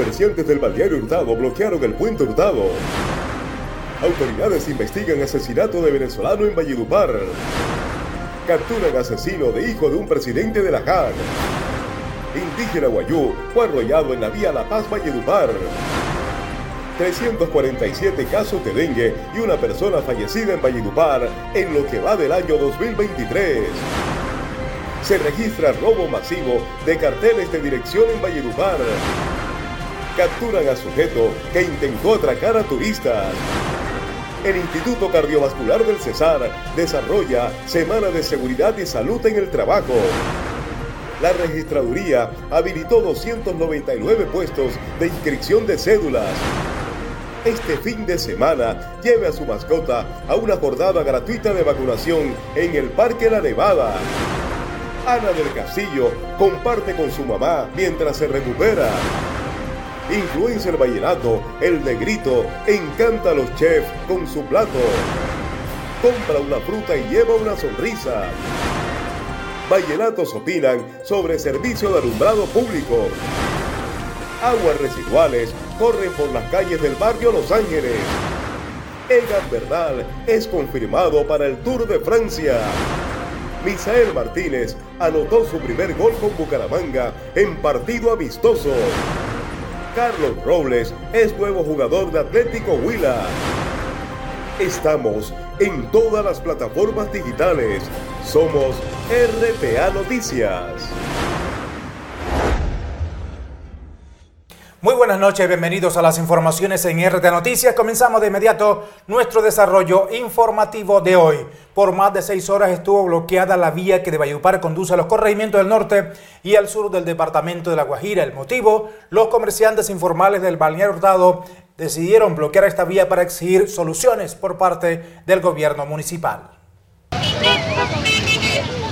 Comerciantes del balneario Hurtado bloquearon el puente Hurtado. Autoridades investigan asesinato de venezolano en Valledupar. Capturan asesino de hijo de un presidente de la JAN. Indígena Guayú fue arrollado en la vía La Paz Valledupar. 347 casos de dengue y una persona fallecida en Valledupar en lo que va del año 2023. Se registra robo masivo de carteles de dirección en Valledupar. Capturan a sujeto que intentó atracar a turistas. El Instituto Cardiovascular del Cesar desarrolla Semana de Seguridad y Salud en el Trabajo la registraduría habilitó 299 puestos de inscripción de cédulas. Este fin de semana lleve a su mascota a una jornada gratuita de vacunación en el Parque La Nevada. Ana del Castillo comparte con su mamá mientras se recupera. Influencer Vallenato, el negrito, encanta a los chefs con su plato. Compra una fruta y lleva una sonrisa. Vallenatos opinan sobre servicio de alumbrado público. Aguas residuales corren por las calles del barrio Los Ángeles. Egan Bernal es confirmado para el Tour de Francia. Misael Martínez anotó su primer gol con Bucaramanga en partido amistoso. Carlos Robles es nuevo jugador de Atlético Huila. Estamos en todas las plataformas digitales. Somos RPA Noticias. Muy buenas noches, bienvenidos a las informaciones en RT Noticias. Comenzamos de inmediato nuestro desarrollo informativo de hoy. Por más de seis horas estuvo bloqueada la vía que de Valledupar conduce a los corregimientos del norte y al sur del departamento de La Guajira. El motivo, los comerciantes informales del balneario Hurtado decidieron bloquear esta vía para exigir soluciones por parte del gobierno municipal.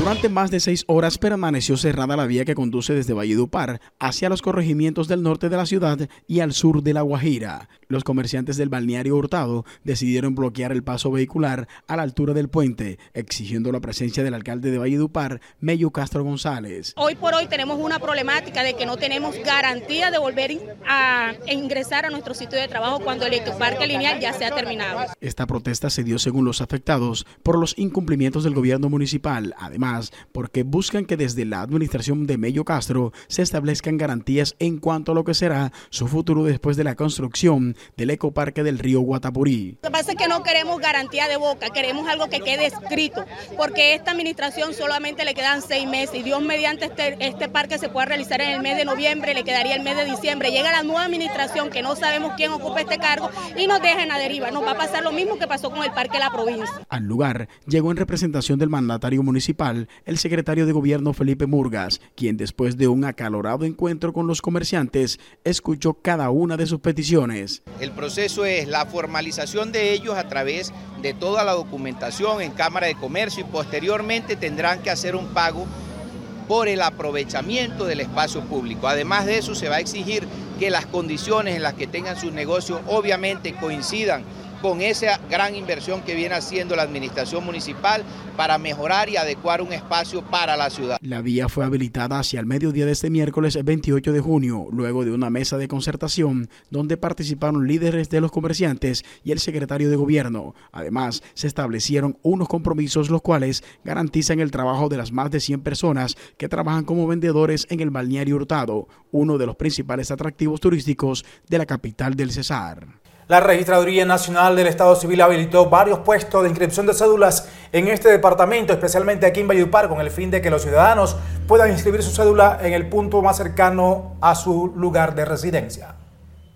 Durante más de seis horas permaneció cerrada la vía que conduce desde Valledupar hacia los corregimientos del norte de la ciudad y al sur de La Guajira. Los comerciantes del balneario Hurtado decidieron bloquear el paso vehicular a la altura del puente, exigiendo la presencia del alcalde de Valledupar, Mello Castro González. Hoy por hoy tenemos una problemática de que no tenemos garantía de volver a ingresar a nuestro sitio de trabajo cuando el ecoparque lineal ya se ha terminado. Esta protesta se dio según los afectados por los incumplimientos del gobierno municipal. Además, porque buscan que desde la administración de Mello Castro se establezcan garantías en cuanto a lo que será su futuro después de la construcción del ecoparque del río Guatapurí. Lo que pasa es que no queremos garantía de boca, queremos algo que quede escrito, porque esta administración solamente le quedan seis meses y Dios mediante este, este parque se pueda realizar en el mes de noviembre, le quedaría el mes de diciembre. Llega la nueva administración que no sabemos quién ocupa este cargo y nos dejen a deriva. Nos va a pasar lo mismo que pasó con el parque de la provincia. Al lugar llegó en representación del mandatario municipal el secretario de Gobierno Felipe Murgas, quien después de un acalorado encuentro con los comerciantes, escuchó cada una de sus peticiones. El proceso es la formalización de ellos a través de toda la documentación en Cámara de Comercio y posteriormente tendrán que hacer un pago por el aprovechamiento del espacio público. Además de eso, se va a exigir que las condiciones en las que tengan sus negocios obviamente coincidan con esa gran inversión que viene haciendo la administración municipal para mejorar y adecuar un espacio para la ciudad. La vía fue habilitada hacia el mediodía de este miércoles 28 de junio, luego de una mesa de concertación donde participaron líderes de los comerciantes y el secretario de gobierno. Además, se establecieron unos compromisos los cuales garantizan el trabajo de las más de 100 personas que trabajan como vendedores en el balneario Hurtado, uno de los principales atractivos turísticos de la capital del Cesar. La Registraduría Nacional del Estado Civil habilitó varios puestos de inscripción de cédulas en este departamento, especialmente aquí en Valledupar, con el fin de que los ciudadanos puedan inscribir su cédula en el punto más cercano a su lugar de residencia.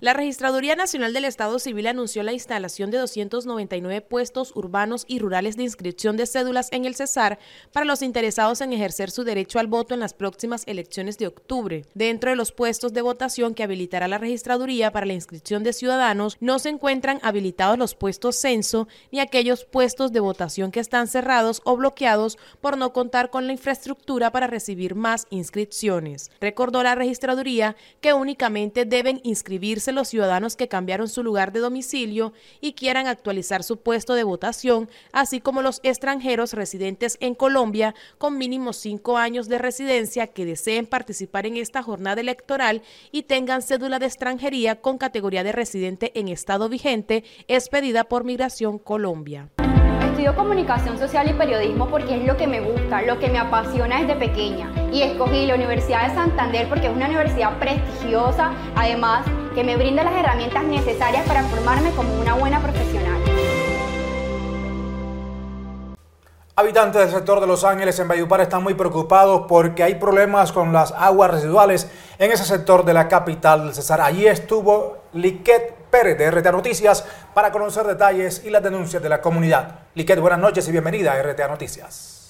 La Registraduría Nacional del Estado Civil anunció la instalación de 299 puestos urbanos y rurales de inscripción de cédulas en el Cesar para los interesados en ejercer su derecho al voto en las próximas elecciones de octubre. Dentro de los puestos de votación que habilitará la Registraduría para la inscripción de ciudadanos, no se encuentran habilitados los puestos censo ni aquellos puestos de votación que están cerrados o bloqueados por no contar con la infraestructura para recibir más inscripciones. Recordó la Registraduría que únicamente deben inscribirse los ciudadanos que cambiaron su lugar de domicilio y quieran actualizar su puesto de votación, así como los extranjeros residentes en Colombia con mínimo cinco años de residencia que deseen participar en esta jornada electoral y tengan cédula de extranjería con categoría de residente en estado vigente expedida por Migración Colombia. Estudio comunicación social y periodismo porque es lo que me gusta, lo que me apasiona desde pequeña. Y escogí la Universidad de Santander porque es una universidad prestigiosa, además que me brinda las herramientas necesarias para formarme como una buena profesional. Habitantes del sector de Los Ángeles en Valledupar están muy preocupados porque hay problemas con las aguas residuales en ese sector de la capital del Cesar. Allí estuvo Liquet Pérez de RTA Noticias para conocer detalles y las denuncias de la comunidad. Liquet, buenas noches y bienvenida a RTA Noticias.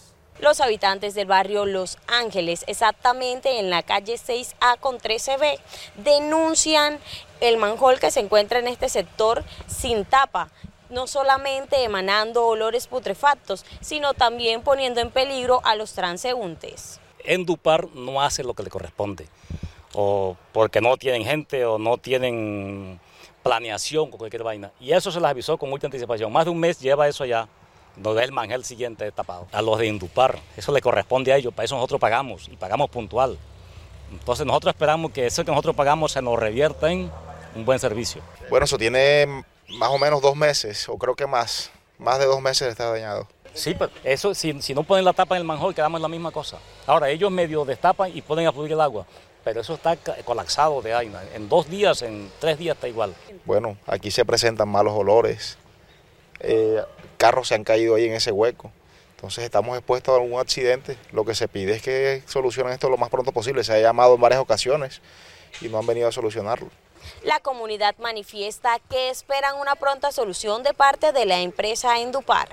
Los habitantes del barrio Los Ángeles, exactamente en la calle 6A con 13B, denuncian el manjol que se encuentra en este sector sin tapa no solamente emanando olores putrefactos, sino también poniendo en peligro a los transeúntes. Endupar no hace lo que le corresponde, o porque no tienen gente o no tienen planeación con cualquier vaina. Y eso se les avisó con mucha anticipación. Más de un mes lleva eso allá, donde el mangel siguiente tapado. A los de Indupar, eso le corresponde a ellos, para eso nosotros pagamos y pagamos puntual. Entonces nosotros esperamos que eso que nosotros pagamos se nos revierta en un buen servicio. Bueno, eso tiene más o menos dos meses, o creo que más, más de dos meses está dañado. Sí, pero eso, si, si no ponen la tapa en el manjol, quedamos en la misma cosa. Ahora, ellos medio destapan y pueden afluir el agua, pero eso está colapsado de aire. En dos días, en tres días está igual. Bueno, aquí se presentan malos olores, eh, carros se han caído ahí en ese hueco. Entonces estamos expuestos a algún accidente. Lo que se pide es que solucionen esto lo más pronto posible. Se ha llamado en varias ocasiones y no han venido a solucionarlo. La comunidad manifiesta que esperan una pronta solución de parte de la empresa Endupar.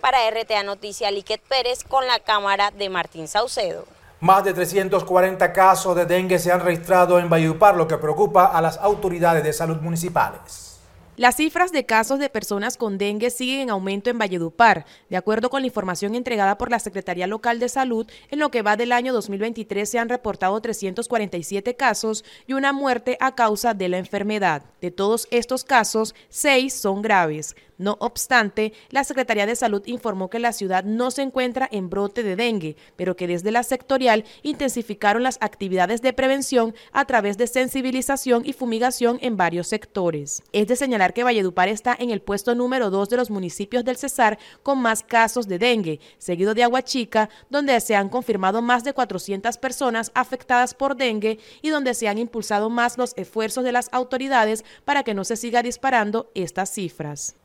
Para RTA Noticia, Liquet Pérez con la cámara de Martín Saucedo. Más de 340 casos de dengue se han registrado en Valledupar, lo que preocupa a las autoridades de salud municipales. Las cifras de casos de personas con dengue siguen en aumento en Valledupar, de acuerdo con la información entregada por la Secretaría Local de Salud. En lo que va del año 2023 se han reportado 347 casos y una muerte a causa de la enfermedad. De todos estos casos, seis son graves. No obstante, la Secretaría de Salud informó que la ciudad no se encuentra en brote de dengue, pero que desde la sectorial intensificaron las actividades de prevención a través de sensibilización y fumigación en varios sectores. Es de señalar que Valledupar está en el puesto número dos de los municipios del Cesar con más casos de dengue, seguido de Aguachica, donde se han confirmado más de 400 personas afectadas por dengue y donde se han impulsado más los esfuerzos de las autoridades para que no se siga disparando estas cifras.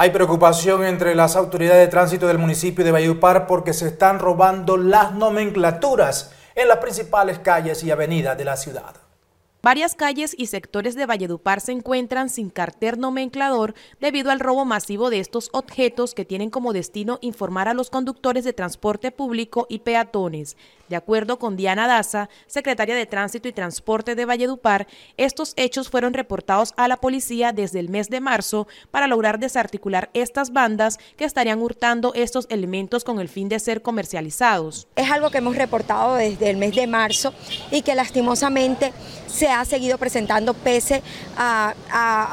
Hay preocupación entre las autoridades de tránsito del municipio de Valledupar porque se están robando las nomenclaturas en las principales calles y avenidas de la ciudad. Varias calles y sectores de Valledupar se encuentran sin cartel nomenclador debido al robo masivo de estos objetos que tienen como destino informar a los conductores de transporte público y peatones. De acuerdo con Diana Daza, secretaria de Tránsito y Transporte de Valledupar, estos hechos fueron reportados a la policía desde el mes de marzo para lograr desarticular estas bandas que estarían hurtando estos elementos con el fin de ser comercializados. Es algo que hemos reportado desde el mes de marzo y que lastimosamente se ha seguido presentando pese a,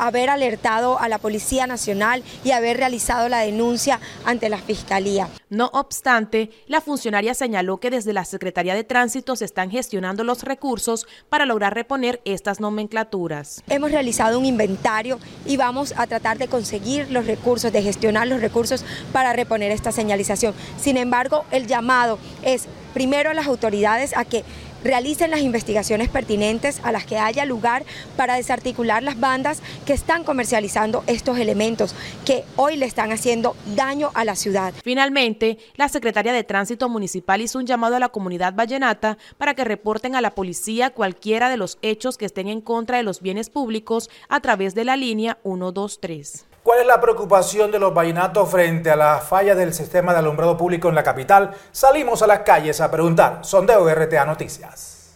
haber alertado a la Policía Nacional y haber realizado la denuncia ante la Fiscalía. No obstante, la funcionaria señaló que desde la Secretaría de Tránsito se están gestionando los recursos para lograr reponer estas nomenclaturas. Hemos realizado un inventario y vamos a tratar de conseguir los recursos, de gestionar los recursos para reponer esta señalización. Sin embargo, el llamado es primero a las autoridades a que realicen las investigaciones pertinentes a las que haya lugar para desarticular las bandas que están comercializando estos elementos que hoy le están haciendo daño a la ciudad. Finalmente, la secretaria de Tránsito Municipal hizo un llamado a la comunidad vallenata para que reporten a la policía cualquiera de los hechos que estén en contra de los bienes públicos a través de la línea 123. ¿Cuál es la preocupación de los vallenatos frente a la falla del sistema de alumbrado público en la capital? Salimos a las calles a preguntar. Sondeo RTA Noticias.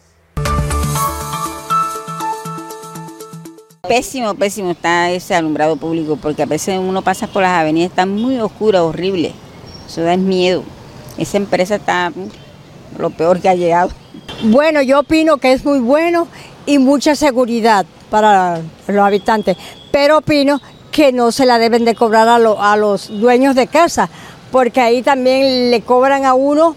Pésimo, pésimo está ese alumbrado público porque a veces uno pasa por las avenidas, está muy oscura, horrible. Eso da miedo. Esa empresa está mm, lo peor que ha llegado. Bueno, yo opino que es muy bueno y mucha seguridad para los habitantes. Pero opino que no se la deben de cobrar a, a los dueños de casa, porque ahí también le cobran a uno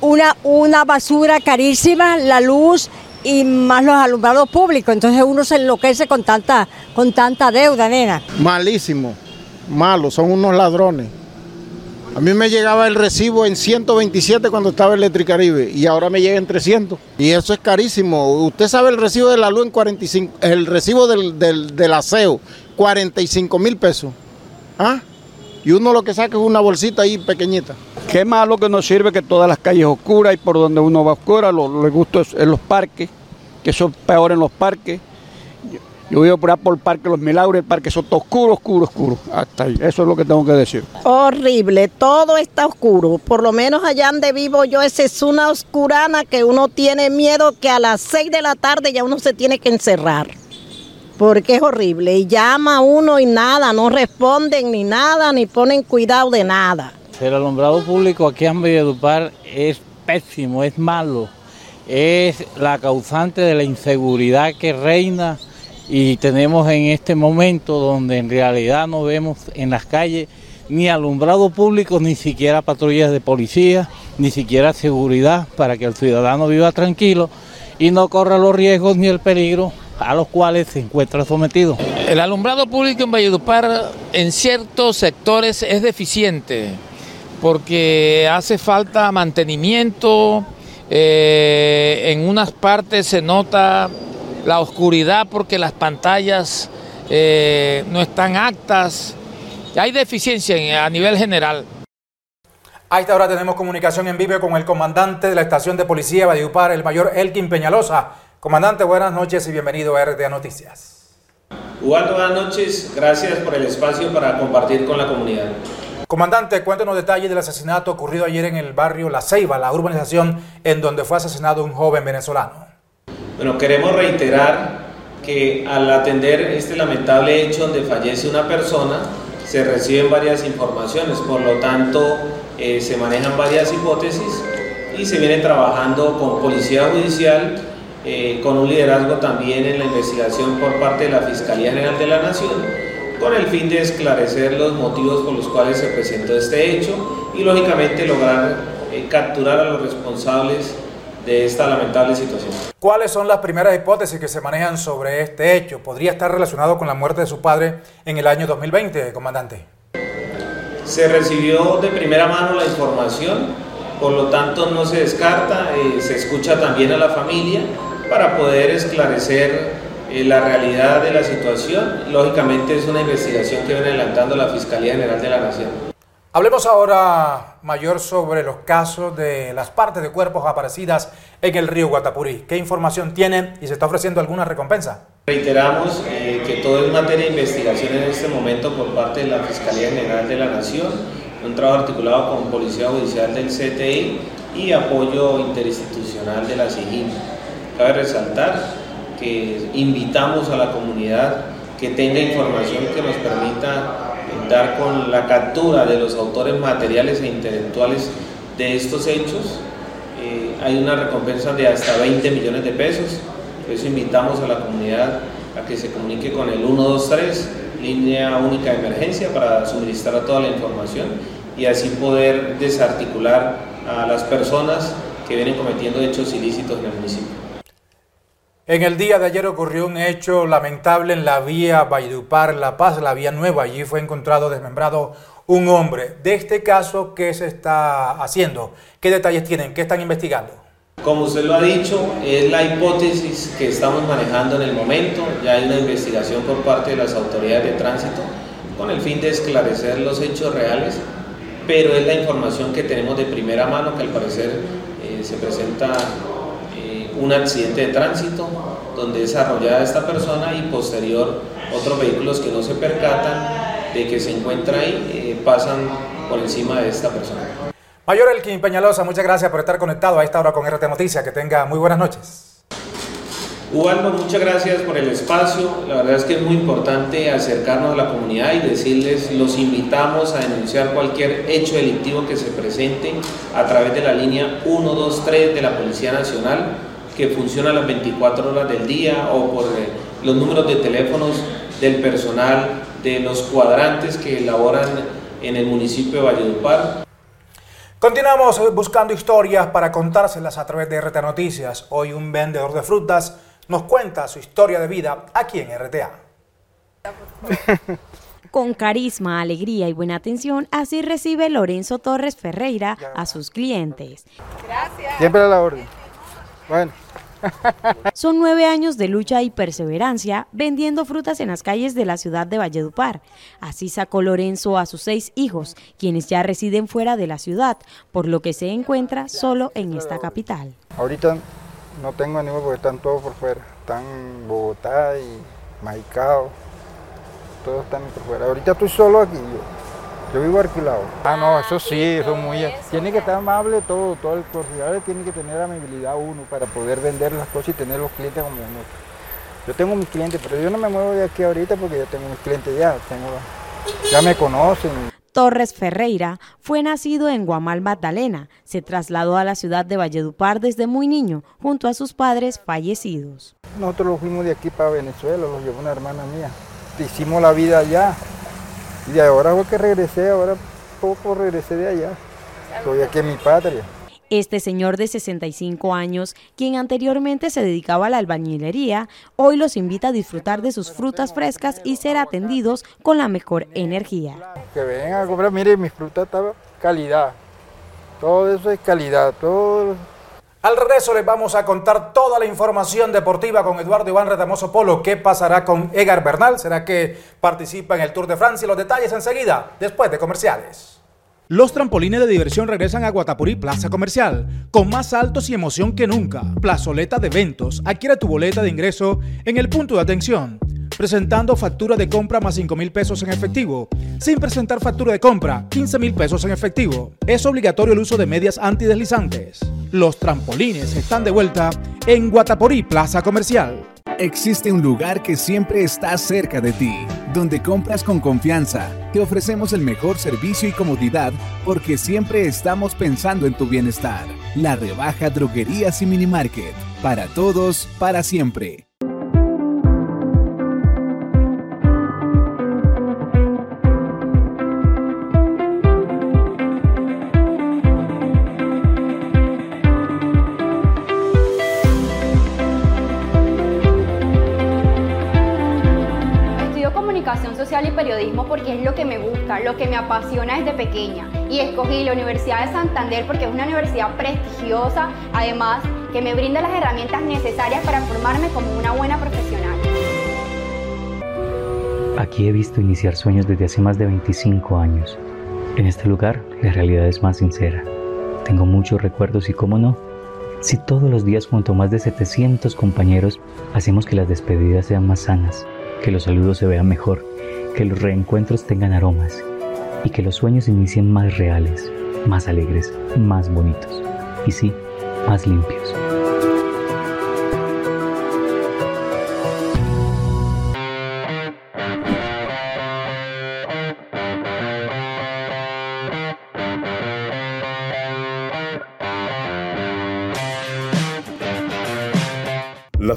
una, una basura carísima, la luz y más los alumbrados públicos. Entonces uno se enloquece con tanta, con tanta deuda, nena. Malísimo, malo, son unos ladrones. A mí me llegaba el recibo en 127 cuando estaba Electricaribe y ahora me llega en 300. Y eso es carísimo. Usted sabe el recibo de la luz en 45, el recibo del, del, del aseo, 45 mil pesos. ¿Ah? Y uno lo que saca es una bolsita ahí pequeñita. Qué malo que nos sirve que todas las calles oscuras y por donde uno va oscura, lo, gusta en los parques, que son peor en los parques. Yo voy a por por el Parque Los Milagros, el parque son oscuro, oscuro, oscuro. Hasta ahí. Eso es lo que tengo que decir. Horrible, todo está oscuro. Por lo menos allá donde vivo yo, esa es una oscurana que uno tiene miedo que a las 6 de la tarde ya uno se tiene que encerrar. Porque es horrible. Y llama a uno y nada, no responden ni nada, ni ponen cuidado de nada. El alumbrado público aquí en Valledupar es pésimo, es malo. Es la causante de la inseguridad que reina y tenemos en este momento donde en realidad no vemos en las calles ni alumbrado público, ni siquiera patrullas de policía, ni siquiera seguridad para que el ciudadano viva tranquilo y no corra los riesgos ni el peligro a los cuales se encuentra sometido. El alumbrado público en Valledupar en ciertos sectores es deficiente porque hace falta mantenimiento, eh, en unas partes se nota la oscuridad porque las pantallas eh, no están actas. Hay deficiencia a nivel general. A esta hora tenemos comunicación en vivo con el comandante de la estación de policía Valledupar, el mayor Elkin Peñalosa. Comandante, buenas noches y bienvenido a RTA Noticias. Ubaldo, buenas noches. Gracias por el espacio para compartir con la comunidad. Comandante, cuéntenos detalles del asesinato ocurrido ayer en el barrio La Ceiba, la urbanización en donde fue asesinado un joven venezolano. Bueno, queremos reiterar que al atender este lamentable hecho donde fallece una persona, se reciben varias informaciones, por lo tanto eh, se manejan varias hipótesis y se viene trabajando con Policía Judicial, eh, con un liderazgo también en la investigación por parte de la Fiscalía General de la Nación, con el fin de esclarecer los motivos por los cuales se presentó este hecho y lógicamente lograr eh, capturar a los responsables de esta lamentable situación. ¿Cuáles son las primeras hipótesis que se manejan sobre este hecho? ¿Podría estar relacionado con la muerte de su padre en el año 2020, comandante? Se recibió de primera mano la información, por lo tanto no se descarta, eh, se escucha también a la familia para poder esclarecer eh, la realidad de la situación. Lógicamente es una investigación que viene adelantando la Fiscalía General de la Nación. Hablemos ahora, Mayor, sobre los casos de las partes de cuerpos aparecidas en el río Guatapurí. ¿Qué información tienen y se está ofreciendo alguna recompensa? Reiteramos eh, que todo es materia de investigación en este momento por parte de la Fiscalía General de la Nación, un trabajo articulado con Policía Judicial del CTI y apoyo interinstitucional de la SIGIN. Cabe resaltar que invitamos a la comunidad que tenga información que nos permita con la captura de los autores materiales e intelectuales de estos hechos. Eh, hay una recompensa de hasta 20 millones de pesos. Por eso invitamos a la comunidad a que se comunique con el 123, línea única de emergencia, para suministrar toda la información y así poder desarticular a las personas que vienen cometiendo hechos ilícitos en el municipio. En el día de ayer ocurrió un hecho lamentable en la vía Valledupar La Paz, la vía nueva. Allí fue encontrado desmembrado un hombre. De este caso, ¿qué se está haciendo? ¿Qué detalles tienen? ¿Qué están investigando? Como usted lo ha dicho, es la hipótesis que estamos manejando en el momento. Ya hay una investigación por parte de las autoridades de tránsito con el fin de esclarecer los hechos reales, pero es la información que tenemos de primera mano que al parecer eh, se presenta un accidente de tránsito donde es arrollada esta persona y posterior otros vehículos que no se percatan de que se encuentra ahí eh, pasan por encima de esta persona. Mayor Elkin Peñalosa, muchas gracias por estar conectado a esta hora con RT Noticias. Que tenga muy buenas noches. Ubaldo, muchas gracias por el espacio. La verdad es que es muy importante acercarnos a la comunidad y decirles, los invitamos a denunciar cualquier hecho delictivo que se presente a través de la línea 123 de la Policía Nacional que funciona las 24 horas del día o por eh, los números de teléfonos del personal de los cuadrantes que elaboran en el municipio de Valledupar. Continuamos buscando historias para contárselas a través de RT Noticias. Hoy un vendedor de frutas nos cuenta su historia de vida aquí en RTA. Con carisma, alegría y buena atención, así recibe Lorenzo Torres Ferreira a sus clientes. Gracias. Siempre a la orden. Bueno. Son nueve años de lucha y perseverancia vendiendo frutas en las calles de la ciudad de Valledupar. Así sacó Lorenzo a sus seis hijos, quienes ya residen fuera de la ciudad, por lo que se encuentra solo en esta capital. Ahorita no tengo ninguno porque están todos por fuera. Están Bogotá y Maicao. Todos están por fuera. Ahorita estoy solo aquí. Yo vivo alquilado. Ah, no, eso sí, eso muy... Tiene que estar amable todo, todo el corredor tiene que tener amabilidad uno para poder vender las cosas y tener los clientes como uno. Yo tengo mis clientes, pero yo no me muevo de aquí ahorita porque ya tengo mis clientes ya, tengo, ya me conocen. Torres Ferreira fue nacido en Guamal, Magdalena. Se trasladó a la ciudad de Valledupar desde muy niño, junto a sus padres fallecidos. Nosotros los fuimos de aquí para Venezuela, los llevó una hermana mía. Hicimos la vida allá, y ahora fue que regresé, ahora poco regresé de allá. Estoy aquí en mi patria. Este señor de 65 años, quien anteriormente se dedicaba a la albañilería, hoy los invita a disfrutar de sus frutas frescas y ser atendidos con la mejor energía. Que vengan a comprar, mire, mi fruta está calidad. Todo eso es calidad, todo al regreso les vamos a contar toda la información deportiva con Eduardo Iván Retamoso Polo. ¿Qué pasará con Egar Bernal? ¿Será que participa en el Tour de Francia? Los detalles enseguida, después de comerciales. Los trampolines de diversión regresan a Guatapurí Plaza Comercial, con más saltos y emoción que nunca. Plazoleta de eventos. Adquiere tu boleta de ingreso en el punto de atención presentando factura de compra más 5 mil pesos en efectivo. Sin presentar factura de compra, 15 mil pesos en efectivo. Es obligatorio el uso de medias antideslizantes. Los trampolines están de vuelta en Guataporí Plaza Comercial. Existe un lugar que siempre está cerca de ti, donde compras con confianza. Te ofrecemos el mejor servicio y comodidad porque siempre estamos pensando en tu bienestar. La rebaja Droguerías y Minimarket. Para todos, para siempre. Y periodismo porque es lo que me gusta, lo que me apasiona desde pequeña. Y escogí la Universidad de Santander porque es una universidad prestigiosa, además que me brinda las herramientas necesarias para formarme como una buena profesional. Aquí he visto iniciar sueños desde hace más de 25 años. En este lugar la realidad es más sincera. Tengo muchos recuerdos y cómo no, si todos los días junto a más de 700 compañeros hacemos que las despedidas sean más sanas, que los saludos se vean mejor, que los reencuentros tengan aromas y que los sueños inicien más reales, más alegres, más bonitos y sí, más limpios.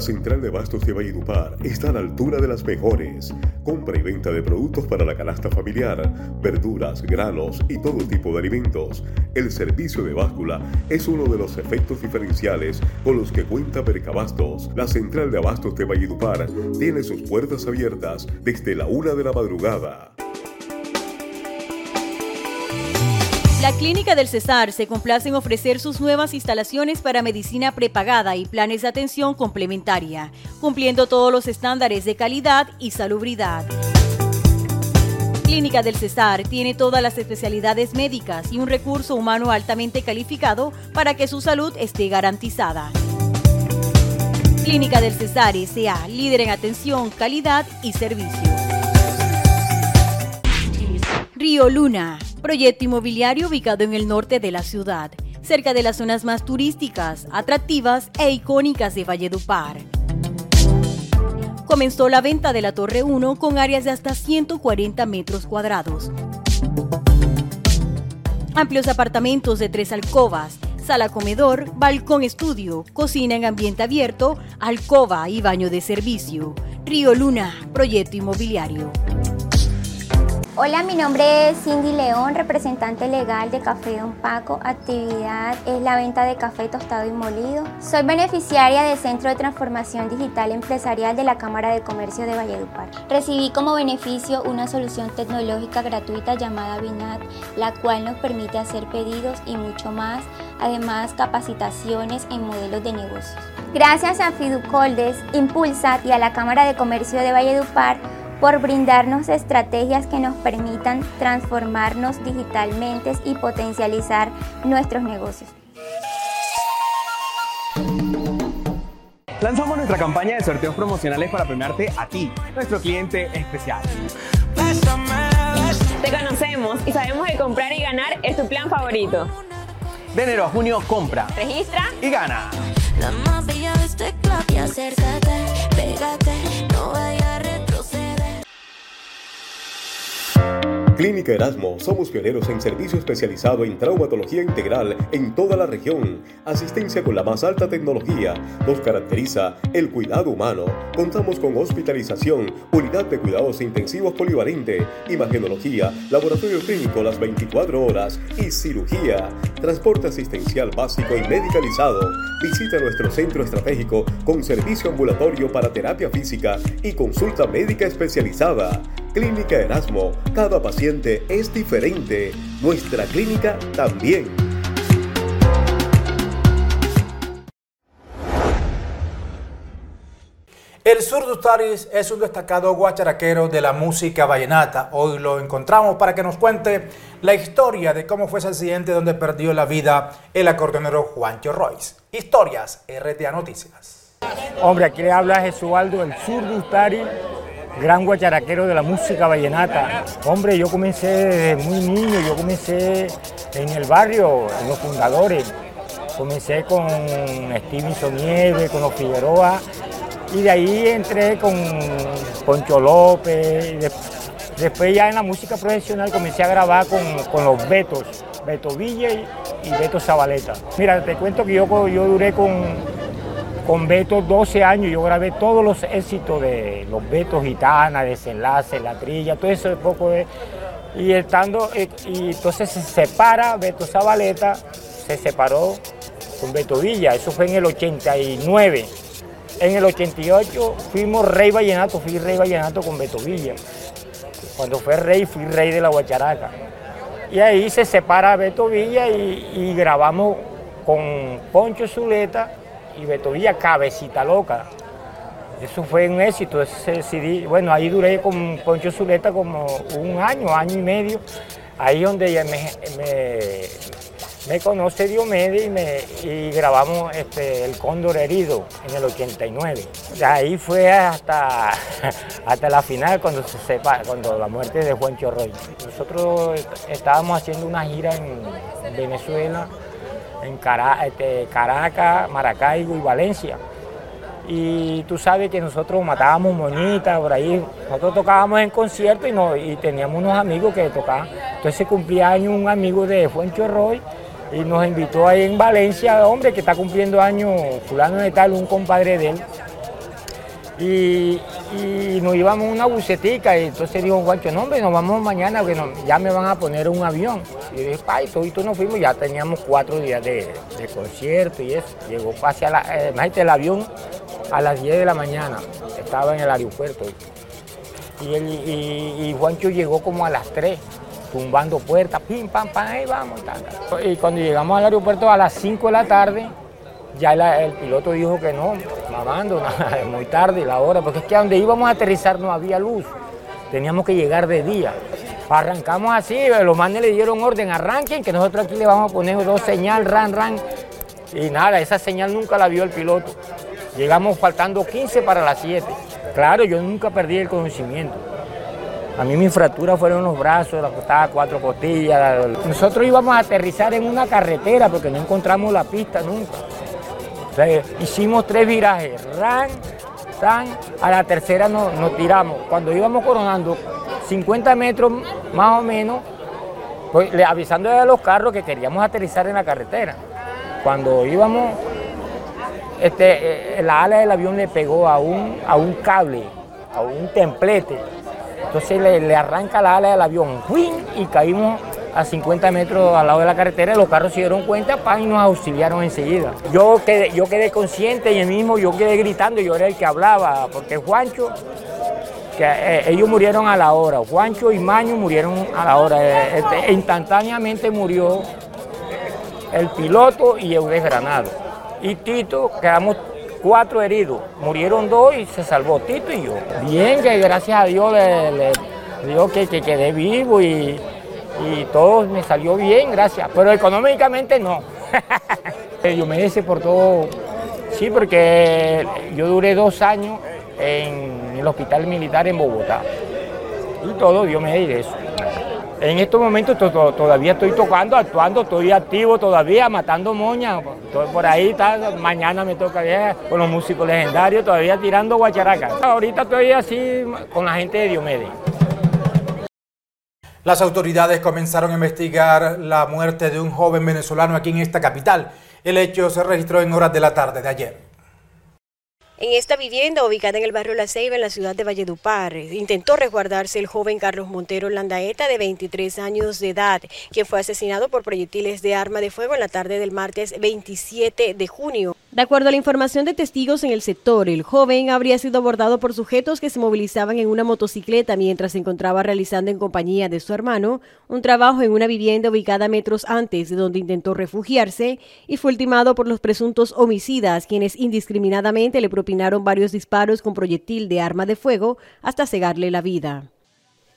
Central de Bastos de Valledupar está a la altura de las mejores. Compra y venta de productos para la canasta familiar, verduras, granos y todo tipo de alimentos. El servicio de báscula es uno de los efectos diferenciales con los que cuenta Percabastos. La central de Abastos de Valledupar tiene sus puertas abiertas desde la una de la madrugada. La Clínica del Cesar se complace en ofrecer sus nuevas instalaciones para medicina prepagada y planes de atención complementaria, cumpliendo todos los estándares de calidad y salubridad. Clínica del Cesar tiene todas las especialidades médicas y un recurso humano altamente calificado para que su salud esté garantizada. Clínica del Cesar S.A., líder en atención, calidad y servicio. Río Luna, proyecto inmobiliario ubicado en el norte de la ciudad, cerca de las zonas más turísticas, atractivas e icónicas de Valledupar. Comenzó la venta de la Torre 1 con áreas de hasta 140 metros cuadrados. Amplios apartamentos de tres alcobas, sala comedor, balcón estudio, cocina en ambiente abierto, alcoba y baño de servicio. Río Luna, proyecto inmobiliario. Hola, mi nombre es Cindy León, representante legal de Café Don Paco. Actividad es la venta de café tostado y molido. Soy beneficiaria del Centro de Transformación Digital Empresarial de la Cámara de Comercio de Valledupar. Recibí como beneficio una solución tecnológica gratuita llamada Binat, la cual nos permite hacer pedidos y mucho más, además capacitaciones en modelos de negocios. Gracias a Fiducoldes, Impulsat y a la Cámara de Comercio de Valledupar, por brindarnos estrategias que nos permitan transformarnos digitalmente y potencializar nuestros negocios. Lanzamos nuestra campaña de sorteos promocionales para premiarte a ti, nuestro cliente especial. Te conocemos y sabemos que comprar y ganar es tu plan favorito. De enero a junio, compra. Registra y gana. La más bella de este club y acércate, pégate, no vaya Clínica Erasmo, somos pioneros en servicio especializado en traumatología integral en toda la región. Asistencia con la más alta tecnología. Nos caracteriza el cuidado humano. Contamos con hospitalización, unidad de cuidados intensivos polivalente, imagenología, laboratorio clínico las 24 horas y cirugía. Transporte asistencial básico y medicalizado. Visita nuestro centro estratégico con servicio ambulatorio para terapia física y consulta médica especializada. Clínica Erasmo, cada paciente es diferente. Nuestra clínica también. El Sur Ustaris es un destacado guacharaquero de la música vallenata. Hoy lo encontramos para que nos cuente la historia de cómo fue ese accidente donde perdió la vida el acordeonero Juancho Royce. Historias, RTA Noticias. Hombre, aquí le habla Jesualdo, el Sur Ustaris gran guacharaquero de la música vallenata. Hombre, yo comencé desde muy niño, yo comencé en el barrio, en los fundadores. Comencé con Stevenson Nieve, con los Figueroa, y de ahí entré con Poncho López. después ya en la música profesional comencé a grabar con, los Betos, Beto Villa y, Beto Zabaleta. Mira, te cuento que yo, yo duré con, con Beto 12 años yo grabé todos los éxitos de los Betos Gitana, Desenlace, La Trilla, todo eso de poco de... Y estando, eh, y entonces se separa Beto Zabaleta, se separó con Beto Villa, eso fue en el 89. En el 88 fuimos Rey Vallenato, fui Rey Vallenato con Beto Villa. Cuando fue Rey, fui Rey de la Guacharaca. Y ahí se separa Beto Villa y, y grabamos con Poncho Zuleta y Beto Villa Cabecita Loca. Eso fue un éxito, ese CD. Bueno, ahí duré con Poncho Zuleta como un año, año y medio. Ahí donde me, me, conoce Diomedes y, me, y grabamos este, El Cóndor Herido en el 89. De ahí fue hasta, hasta la final cuando se sepa, cuando la muerte de Juan Chorroy. Nosotros estábamos haciendo una gira en Venezuela en este, Caracas, Maracaibo y Valencia. Y tú sabes que nosotros matábamos monitas por ahí. Nosotros tocábamos en conciertos y, teníamos unos amigos que tocaban. Entonces cumplía años un amigo de Fuencho Roy y nos invitó ahí en Valencia, hombre, que está cumpliendo años, fulano de tal, un compadre de él. Y, nos íbamos a una bucetica y entonces dijo Juancho, no hombre, nos vamos mañana, que ya me van a poner un avión. Y yo dije, ay, todos nos fuimos, ya teníamos cuatro días de, concierto y eso. Llegó hacia la, eh, el avión a las 10 de la mañana, estaba en el aeropuerto. Y, y, Juancho llegó como a las 3, tumbando puertas, pim, pam, pam, ahí vamos. Y cuando llegamos al aeropuerto a las 5 de la tarde, ya el piloto dijo que no, mamando, muy tarde la hora, porque es que donde íbamos a aterrizar no había luz, teníamos que llegar de día. Arrancamos así, los manes le dieron orden, arranquen, que nosotros aquí le vamos a poner dos señales, ran, ran. Y nada, esa señal nunca la vio el piloto. Llegamos faltando 15 para las 7. Claro, yo nunca perdí el conocimiento. A mí mi fractura fueron los brazos, la costaba cuatro costillas. Nosotros íbamos a aterrizar en una carretera porque no encontramos la pista nunca hicimos tres virajes, ran, ran, a la tercera nos, tiramos. Cuando íbamos coronando 50 metros más o menos, pues, avisando a los carros que queríamos aterrizar en la carretera. Cuando íbamos, este, eh, la ala del avión le pegó a un, a un cable, a un templete. Entonces le, arranca la ala del avión y caímos a 50 metros al lado de la carretera, los carros se dieron cuenta y nos auxiliaron enseguida. Yo quedé, yo quedé consciente y el mismo yo quedé gritando, yo era el que hablaba, porque Juancho, que eh, ellos murieron a la hora, Juancho y Maño murieron a la hora, eh, este, instantáneamente murió el piloto y Eudés Granado. Y Tito, quedamos cuatro heridos, murieron dos y se salvó Tito y yo. Bien, que gracias a Dios le, le que, que quedé vivo y y todo me salió bien, gracias, pero económicamente no. Yo me hice por todo, sí, porque yo duré dos años en el hospital militar en Bogotá y todo Dios de eso. En estos momentos todavía estoy tocando, actuando, estoy activo todavía, matando moñas, estoy por ahí, mañana me toca con los músicos legendarios, todavía tirando guacharacas. Ahorita estoy así con la gente de Diomedes. Las autoridades comenzaron a investigar la muerte de un joven venezolano aquí en esta capital. El hecho se registró en horas de la tarde de ayer. En esta vivienda ubicada en el barrio La Ceiba, en la ciudad de Valledupar, intentó resguardarse el joven Carlos Montero Landaeta, de 23 años de edad, quien fue asesinado por proyectiles de arma de fuego en la tarde del martes 27 de junio. De acuerdo a la información de testigos en el sector, el joven habría sido abordado por sujetos que se movilizaban en una motocicleta mientras se encontraba realizando en compañía de su hermano un trabajo en una vivienda ubicada metros antes de donde intentó refugiarse y fue ultimado por los presuntos homicidas, quienes indiscriminadamente le propinaron varios disparos con proyectil de arma de fuego hasta cegarle la vida.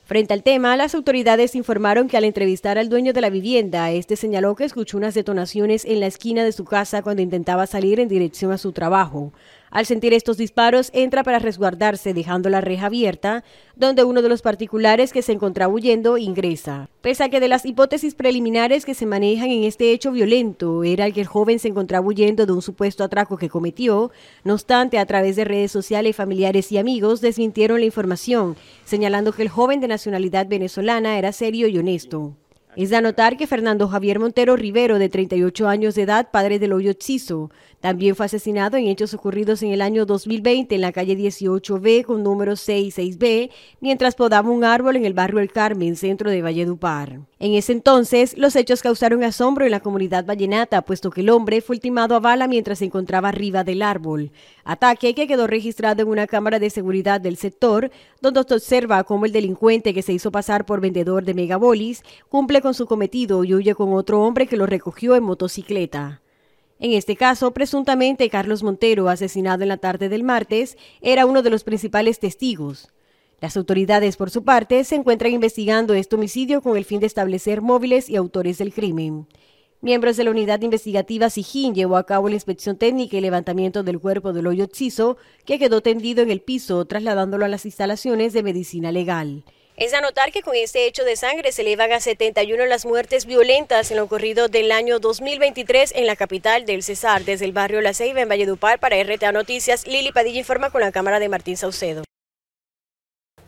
Frente al tema, las autoridades informaron que al entrevistar al dueño de la vivienda, este señaló que escuchó unas detonaciones en la esquina de su casa cuando intentaba salir en dirección a su trabajo. Al sentir estos disparos, entra para resguardarse, dejando la reja abierta, donde uno de los particulares que se encontraba huyendo ingresa. Pese a que de las hipótesis preliminares que se manejan en este hecho violento era el que el joven se encontraba huyendo de un supuesto atraco que cometió, no obstante, a través de redes sociales, familiares y amigos desmintieron la información, señalando que el joven de nacionalidad venezolana era serio y honesto. Es de anotar que Fernando Javier Montero Rivero, de 38 años de edad, padre del hoyo Chizo, también fue asesinado en hechos ocurridos en el año 2020 en la calle 18B con número 66B, mientras podaba un árbol en el barrio El Carmen, centro de Valledupar. En ese entonces, los hechos causaron asombro en la comunidad vallenata, puesto que el hombre fue ultimado a bala mientras se encontraba arriba del árbol. Ataque que quedó registrado en una cámara de seguridad del sector, donde se observa cómo el delincuente que se hizo pasar por vendedor de megabolis cumple con su cometido y huye con otro hombre que lo recogió en motocicleta. En este caso, presuntamente Carlos Montero, asesinado en la tarde del martes, era uno de los principales testigos. Las autoridades, por su parte, se encuentran investigando este homicidio con el fin de establecer móviles y autores del crimen. Miembros de la unidad investigativa Sijín llevó a cabo la inspección técnica y levantamiento del cuerpo del hoyo Chiso, que quedó tendido en el piso, trasladándolo a las instalaciones de medicina legal. Es anotar que con este hecho de sangre se elevan a 71 las muertes violentas en lo ocurrido del año 2023 en la capital del Cesar, desde el barrio La Ceiba en Valledupar para RTA Noticias. Lili Padilla informa con la cámara de Martín Saucedo.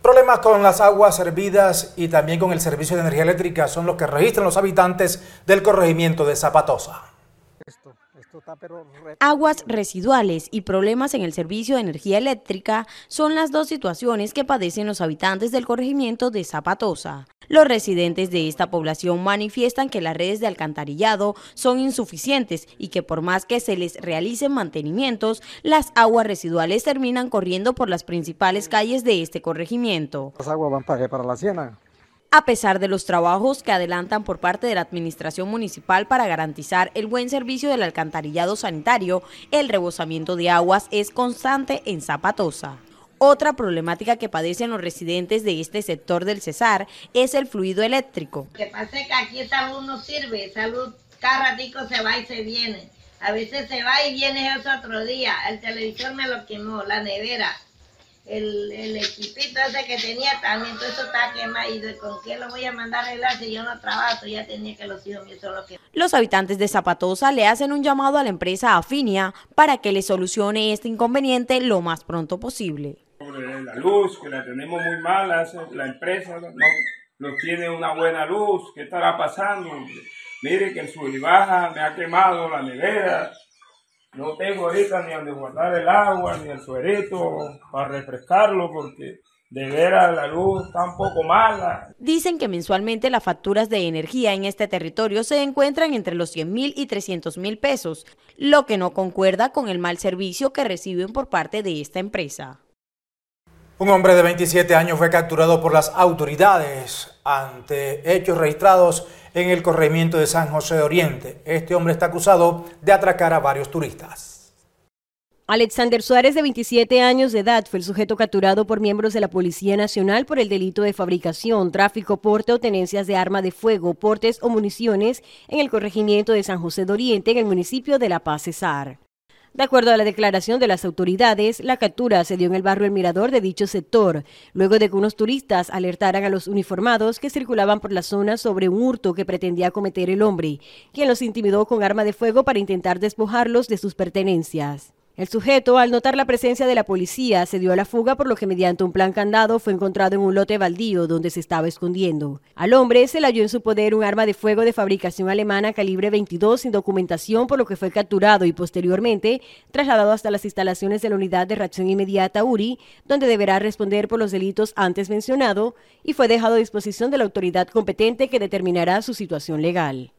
Problemas con las aguas servidas y también con el servicio de energía eléctrica son los que registran los habitantes del corregimiento de Zapatosa. Aguas residuales y problemas en el servicio de energía eléctrica son las dos situaciones que padecen los habitantes del corregimiento de Zapatosa. Los residentes de esta población manifiestan que las redes de alcantarillado son insuficientes y que por más que se les realicen mantenimientos, las aguas residuales terminan corriendo por las principales calles de este corregimiento. Las aguas van para, para la ciénaga a pesar de los trabajos que adelantan por parte de la Administración Municipal para garantizar el buen servicio del alcantarillado sanitario, el rebosamiento de aguas es constante en Zapatosa. Otra problemática que padecen los residentes de este sector del Cesar es el fluido eléctrico. Lo que pasa es que aquí salud no sirve, salud cada ratico se va y se viene. A veces se va y viene eso otro día. El televisor me lo quemó, la nevera el, el, equipito ese que tenía también, todo eso está quemado. ¿Y con qué lo voy a mandar a arreglar si yo no trabajo? Ya tenía que los hijos míos son los que... Los habitantes de Zapatosa le hacen un llamado a la empresa Afinia para que le solucione este inconveniente lo más pronto posible. La luz, que la tenemos muy mala, la empresa no, no tiene una buena luz, ¿qué estará pasando? Mire que el sub y baja me ha quemado la nevera. No tengo ahorita ni donde guardar el agua, ni el suerito para refrescarlo porque de veras la luz está un poco mala. Dicen que mensualmente las facturas de energía en este territorio se encuentran entre los 100 mil y 300 mil pesos, lo que no concuerda con el mal servicio que reciben por parte de esta empresa. Un hombre de 27 años fue capturado por las autoridades ante hechos registrados en el corregimiento de San José de Oriente. Este hombre está acusado de atracar a varios turistas. Alexander Suárez, de 27 años de edad, fue el sujeto capturado por miembros de la Policía Nacional por el delito de fabricación, tráfico, porte o tenencias de arma de fuego, portes o municiones en el corregimiento de San José de Oriente, en el municipio de La Paz, Cesar. De acuerdo a la declaración de las autoridades, la captura se dio en el barrio El Mirador de dicho sector, luego de que unos turistas alertaran a los uniformados que circulaban por la zona sobre un hurto que pretendía cometer el hombre, quien los intimidó con arma de fuego para intentar despojarlos de sus pertenencias. El sujeto, al notar la presencia de la policía, se dio a la fuga por lo que mediante un plan candado fue encontrado en un lote baldío donde se estaba escondiendo. Al hombre se le halló en su poder un arma de fuego de fabricación alemana calibre 22 sin documentación por lo que fue capturado y posteriormente trasladado hasta las instalaciones de la unidad de reacción inmediata URI, donde deberá responder por los delitos antes mencionados y fue dejado a disposición de la autoridad competente que determinará su situación legal.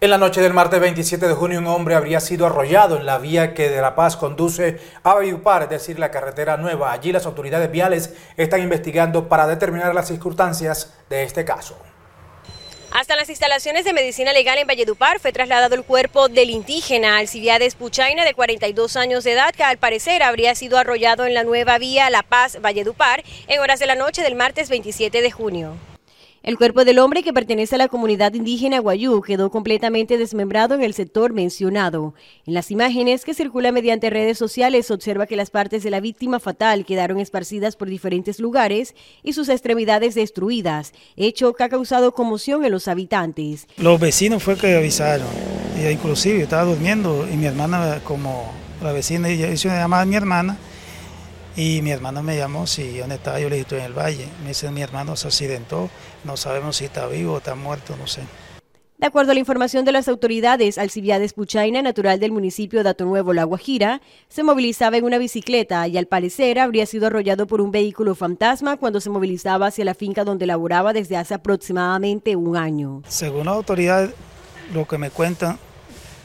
En la noche del martes 27 de junio, un hombre habría sido arrollado en la vía que de La Paz conduce a Valledupar, es decir, la carretera nueva. Allí las autoridades viales están investigando para determinar las circunstancias de este caso. Hasta las instalaciones de medicina legal en Valledupar fue trasladado el cuerpo del indígena Alcibiades Puchaina de 42 años de edad que al parecer habría sido arrollado en la nueva vía La Paz Valledupar en horas de la noche del martes 27 de junio. El cuerpo del hombre que pertenece a la comunidad indígena Guayú quedó completamente desmembrado en el sector mencionado. En las imágenes que circulan mediante redes sociales se observa que las partes de la víctima fatal quedaron esparcidas por diferentes lugares y sus extremidades destruidas, hecho que ha causado conmoción en los habitantes. Los vecinos fue que avisaron, inclusive estaba durmiendo y mi hermana, como la vecina, hizo una llamada a mi hermana, y mi hermano me llamó, si ¿dónde estaba? Yo le dije, estoy en el valle. Me dice, mi hermano se accidentó, no sabemos si está vivo o está muerto, no sé. De acuerdo a la información de las autoridades, Alcibiades Puchaina, natural del municipio de Nuevo, La Guajira, se movilizaba en una bicicleta y al parecer habría sido arrollado por un vehículo fantasma cuando se movilizaba hacia la finca donde laboraba desde hace aproximadamente un año. Según las autoridades, lo que me cuentan,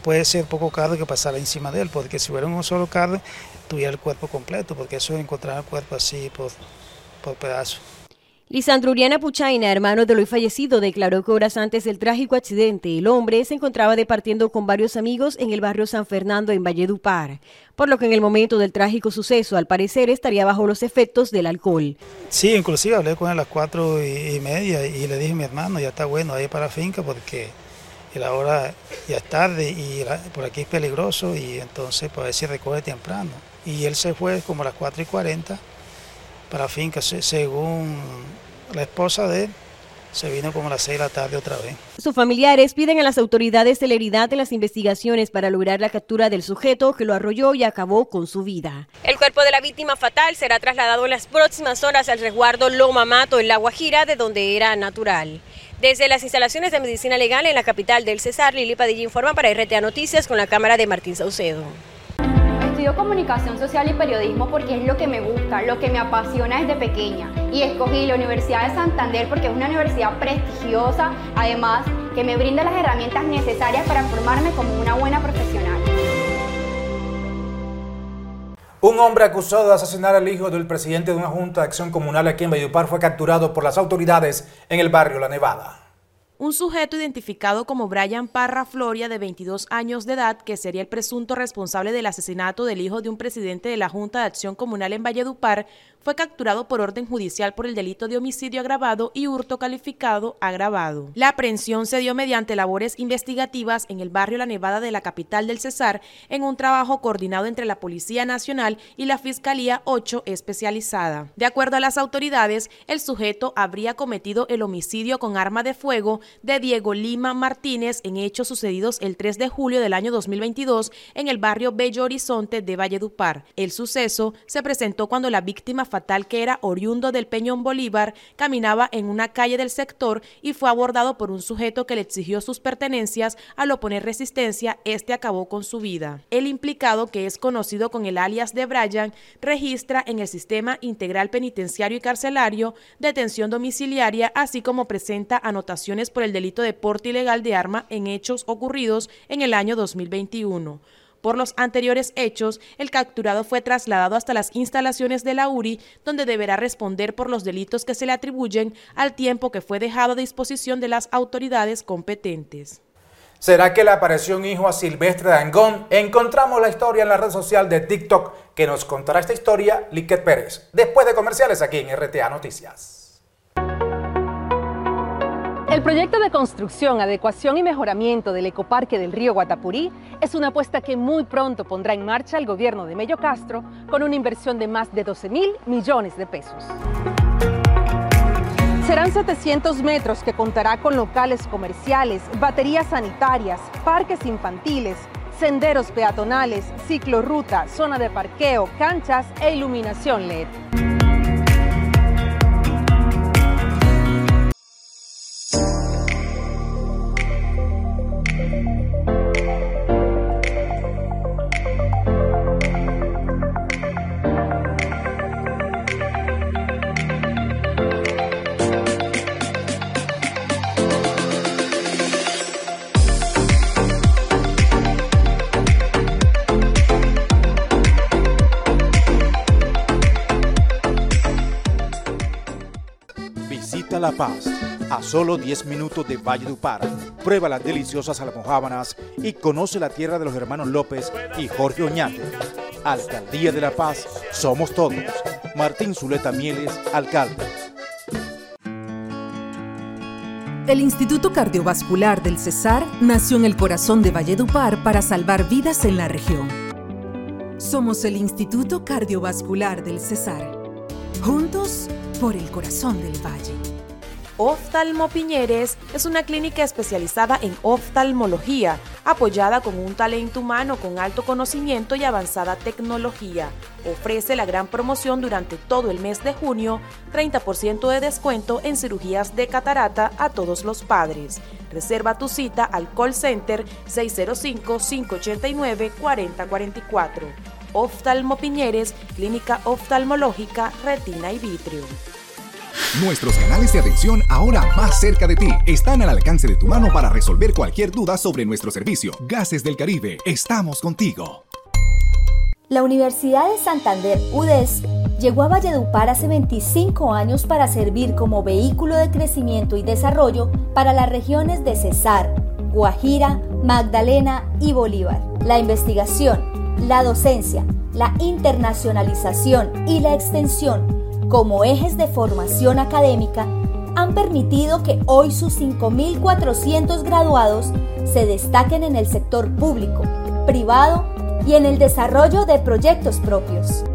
puede ser poco carro que pasara encima de él, porque si hubiera un solo carro, tuviera el cuerpo completo, porque eso es encontrar el cuerpo así por, por pedazos. Lisandro Uriana Puchaina, hermano de lo fallecido, declaró que horas antes del trágico accidente, el hombre se encontraba departiendo con varios amigos en el barrio San Fernando en Valledupar, por lo que en el momento del trágico suceso, al parecer, estaría bajo los efectos del alcohol. Sí, inclusive hablé con él a las cuatro y, media y le dije a mi hermano, ya está bueno, ahí para la finca porque la hora ya es tarde y por aquí es peligroso y entonces pues a ver si recoge temprano y él se fue como a las 4 y 40 para finca, según la esposa de él. Se vino como a las 6 de la tarde otra vez. Sus familiares piden a las autoridades celeridad en las investigaciones para lograr la captura del sujeto que lo arrolló y acabó con su vida. El cuerpo de la víctima fatal será trasladado en las próximas horas al resguardo Loma Mato en La Guajira, de donde era natural. Desde las instalaciones de medicina legal en la capital del Cesar, Lili Padilla informa para RTA Noticias con la cámara de Martín Saucedo. Estudio comunicación social y periodismo porque es lo que me gusta, lo que me apasiona desde pequeña. Y escogí la Universidad de Santander porque es una universidad prestigiosa, además que me brinda las herramientas necesarias para formarme como una buena profesional. Un hombre acusado de asesinar al hijo del presidente de una junta de acción comunal aquí en Valledupar fue capturado por las autoridades en el barrio La Nevada. Un sujeto identificado como Brian Parra Floria, de 22 años de edad, que sería el presunto responsable del asesinato del hijo de un presidente de la Junta de Acción Comunal en Valledupar, fue capturado por orden judicial por el delito de homicidio agravado y hurto calificado agravado. La aprehensión se dio mediante labores investigativas en el barrio La Nevada de la capital del Cesar, en un trabajo coordinado entre la Policía Nacional y la Fiscalía 8 especializada. De acuerdo a las autoridades, el sujeto habría cometido el homicidio con arma de fuego de Diego Lima Martínez en hechos sucedidos el 3 de julio del año 2022 en el barrio Bello Horizonte de Valledupar. El suceso se presentó cuando la víctima fatal, que era oriundo del Peñón Bolívar, caminaba en una calle del sector y fue abordado por un sujeto que le exigió sus pertenencias. Al oponer resistencia, este acabó con su vida. El implicado, que es conocido con el alias de Brian, registra en el Sistema Integral Penitenciario y Carcelario detención domiciliaria, así como presenta anotaciones por el delito de porte ilegal de arma en hechos ocurridos en el año 2021. Por los anteriores hechos, el capturado fue trasladado hasta las instalaciones de la URI, donde deberá responder por los delitos que se le atribuyen al tiempo que fue dejado a disposición de las autoridades competentes. ¿Será que le apareció un hijo a Silvestre Dangón? Encontramos la historia en la red social de TikTok que nos contará esta historia Liquet Pérez. Después de comerciales aquí en RTA Noticias. El proyecto de construcción, adecuación y mejoramiento del ecoparque del río Guatapurí es una apuesta que muy pronto pondrá en marcha el gobierno de Mello Castro con una inversión de más de 12 mil millones de pesos. Serán 700 metros que contará con locales comerciales, baterías sanitarias, parques infantiles, senderos peatonales, ciclorruta, zona de parqueo, canchas e iluminación LED. La Paz, a solo 10 minutos de Valledupar. Prueba las deliciosas almojábanas y conoce la tierra de los hermanos López y Jorge Oñate. Alcaldía de La Paz, somos todos. Martín Zuleta Mieles, alcalde. El Instituto Cardiovascular del Cesar nació en el corazón de Valledupar para salvar vidas en la región. Somos el Instituto Cardiovascular del Cesar. Juntos por el corazón del valle. Oftalmo Piñeres es una clínica especializada en oftalmología, apoyada con un talento humano con alto conocimiento y avanzada tecnología. Ofrece la gran promoción durante todo el mes de junio, 30% de descuento en cirugías de catarata a todos los padres. Reserva tu cita al call center 605-589-4044. Oftalmo Piñeres, Clínica Oftalmológica, Retina y Vitrio. Nuestros canales de atención ahora más cerca de ti están al alcance de tu mano para resolver cualquier duda sobre nuestro servicio. Gases del Caribe, estamos contigo. La Universidad de Santander, UDES, llegó a Valledupar hace 25 años para servir como vehículo de crecimiento y desarrollo para las regiones de Cesar, Guajira, Magdalena y Bolívar. La investigación, la docencia, la internacionalización y la extensión como ejes de formación académica han permitido que hoy sus 5.400 graduados se destaquen en el sector público, privado y en el desarrollo de proyectos propios.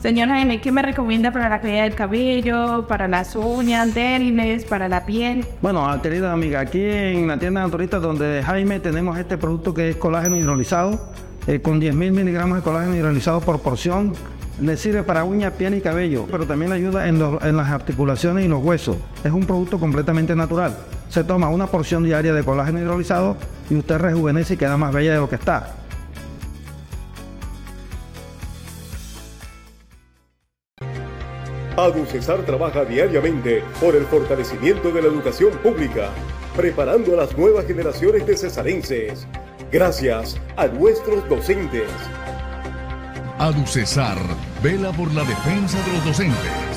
Señor Jaime, ¿qué me recomienda para la caída del cabello, para las uñas débiles, para la piel? Bueno, querida amiga, aquí en la tienda naturista donde Jaime tenemos este producto que es colágeno hidrolizado eh, con 10.000 miligramos de colágeno hidrolizado por porción. Le sirve para uñas, piel y cabello, pero también ayuda en, en las articulaciones y los huesos. Es un producto completamente natural. Se toma una porción diaria de colágeno hidrolizado y usted rejuvenece y queda más bella de lo que está. Aducesar trabaja diariamente por el fortalecimiento de la educación pública, preparando a las nuevas generaciones de cesarenses Gracias a nuestros docentes. ADUCESAR vela por la defensa de los docentes.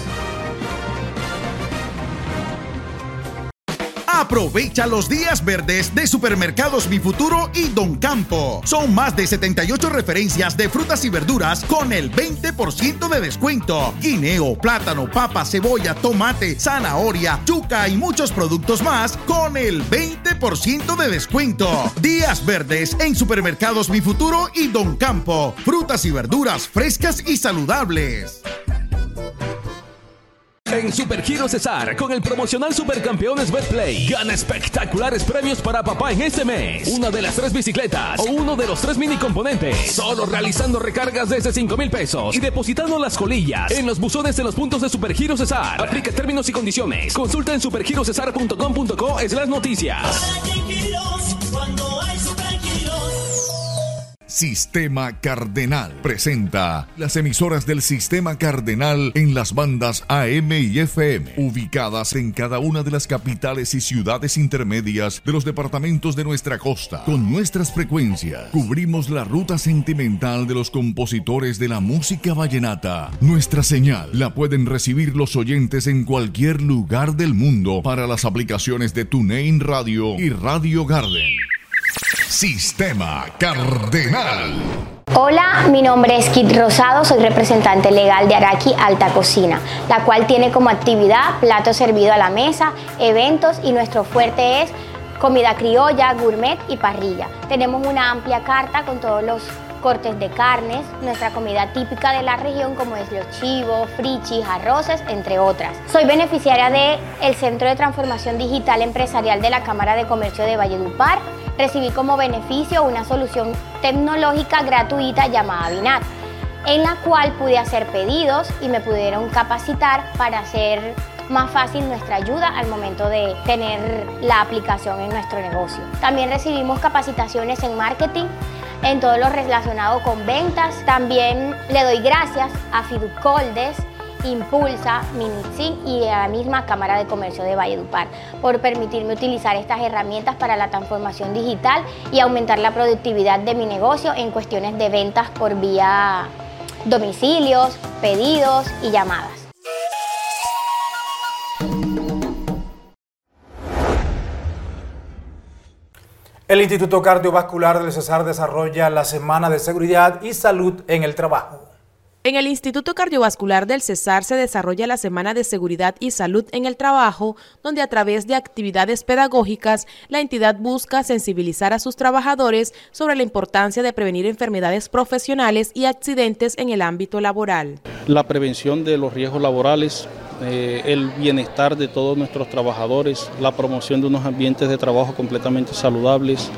Aprovecha los días verdes de Supermercados Mi Futuro y Don Campo. Son más de 78 referencias de frutas y verduras con el 20% de descuento. Guineo, plátano, papa, cebolla, tomate, zanahoria, yuca y muchos productos más con el 20% de descuento. Días verdes en Supermercados Mi Futuro y Don Campo. Frutas y verduras frescas y saludables. En Supergiro Cesar, con el promocional Supercampeones Betplay, gana espectaculares premios para papá en este mes. Una de las tres bicicletas o uno de los tres mini componentes. Solo realizando recargas desde 5 mil pesos y depositando las colillas en los buzones de los puntos de Supergiro Cesar. Aplica términos y condiciones. Consulta en supergirocesar.com.co es las noticias. Sistema Cardenal presenta las emisoras del Sistema Cardenal en las bandas AM y FM, ubicadas en cada una de las capitales y ciudades intermedias de los departamentos de nuestra costa. Con nuestras frecuencias, cubrimos la ruta sentimental de los compositores de la música vallenata. Nuestra señal la pueden recibir los oyentes en cualquier lugar del mundo para las aplicaciones de TuneIn Radio y Radio Garden. Sistema Cardenal. Hola, mi nombre es Kit Rosado, soy representante legal de Araki Alta Cocina, la cual tiene como actividad plato servido a la mesa, eventos y nuestro fuerte es comida criolla, gourmet y parrilla. Tenemos una amplia carta con todos los cortes de carnes, nuestra comida típica de la región como es los chivos, frichis, arroces, entre otras. Soy beneficiaria del el Centro de Transformación Digital Empresarial de la Cámara de Comercio de Valledupar. Recibí como beneficio una solución tecnológica gratuita llamada Binat, en la cual pude hacer pedidos y me pudieron capacitar para hacer más fácil nuestra ayuda al momento de tener la aplicación en nuestro negocio. También recibimos capacitaciones en marketing, en todo lo relacionado con ventas. También le doy gracias a Fiducoldes, Impulsa, Minitsin y a la misma Cámara de Comercio de Valledupar por permitirme utilizar estas herramientas para la transformación digital y aumentar la productividad de mi negocio en cuestiones de ventas por vía domicilios, pedidos y llamadas. El Instituto Cardiovascular del Cesar desarrolla la Semana de Seguridad y Salud en el Trabajo. En el Instituto Cardiovascular del Cesar se desarrolla la Semana de Seguridad y Salud en el Trabajo, donde a través de actividades pedagógicas la entidad busca sensibilizar a sus trabajadores sobre la importancia de prevenir enfermedades profesionales y accidentes en el ámbito laboral. La prevención de los riesgos laborales, eh, el bienestar de todos nuestros trabajadores, la promoción de unos ambientes de trabajo completamente saludables,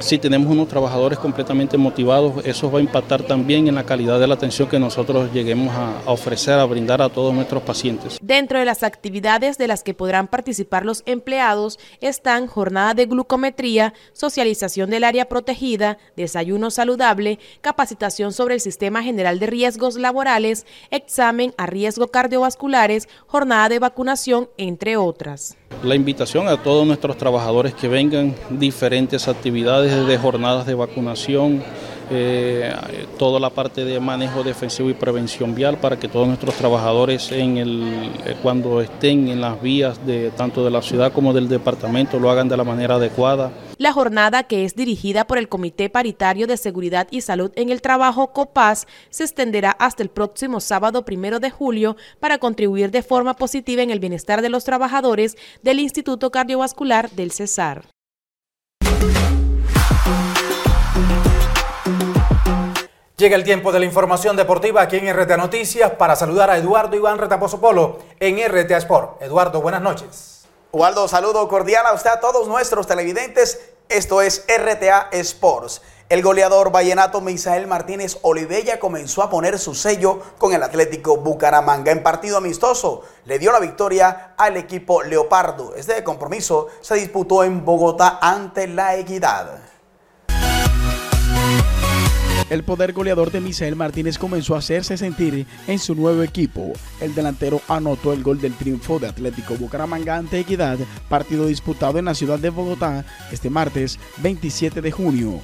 si tenemos unos trabajadores completamente motivados, eso va a impactar también en la calidad de la atención que nosotros lleguemos a, ofrecer, a brindar a todos nuestros pacientes. Dentro de las actividades de las que podrán participar los empleados están jornada de glucometría, socialización del área protegida, desayuno saludable, capacitación sobre el sistema general de riesgos laborales, examen a riesgo cardiovasculares, jornada de vacunación, entre otras. La invitación a todos nuestros trabajadores que vengan, diferentes actividades de jornadas de vacunación, eh, toda la parte de manejo defensivo y prevención vial para que todos nuestros trabajadores en el, eh, cuando estén en las vías de tanto de la ciudad como del departamento lo hagan de la manera adecuada. La jornada, que es dirigida por el Comité Paritario de Seguridad y Salud en el Trabajo COPAS, se extenderá hasta el próximo sábado primero de julio para contribuir de forma positiva en el bienestar de los trabajadores del Instituto Cardiovascular del Cesar. Llega el tiempo de la información deportiva aquí en RTA Noticias para saludar a Eduardo Iván Retaposo Polo en RTA Sport. Eduardo, buenas noches. Eduardo, saludo cordial a usted, a todos nuestros televidentes. Esto es RTA Sports. El goleador vallenato Misael Martínez Olivella comenzó a poner su sello con el Atlético Bucaramanga en partido amistoso. Le dio la victoria al equipo Leopardo. Este compromiso se disputó en Bogotá ante la Equidad. El poder goleador de Misael Martínez comenzó a hacerse sentir en su nuevo equipo. El delantero anotó el gol del triunfo de Atlético Bucaramanga ante Equidad, partido disputado en la ciudad de Bogotá este martes 27 de junio.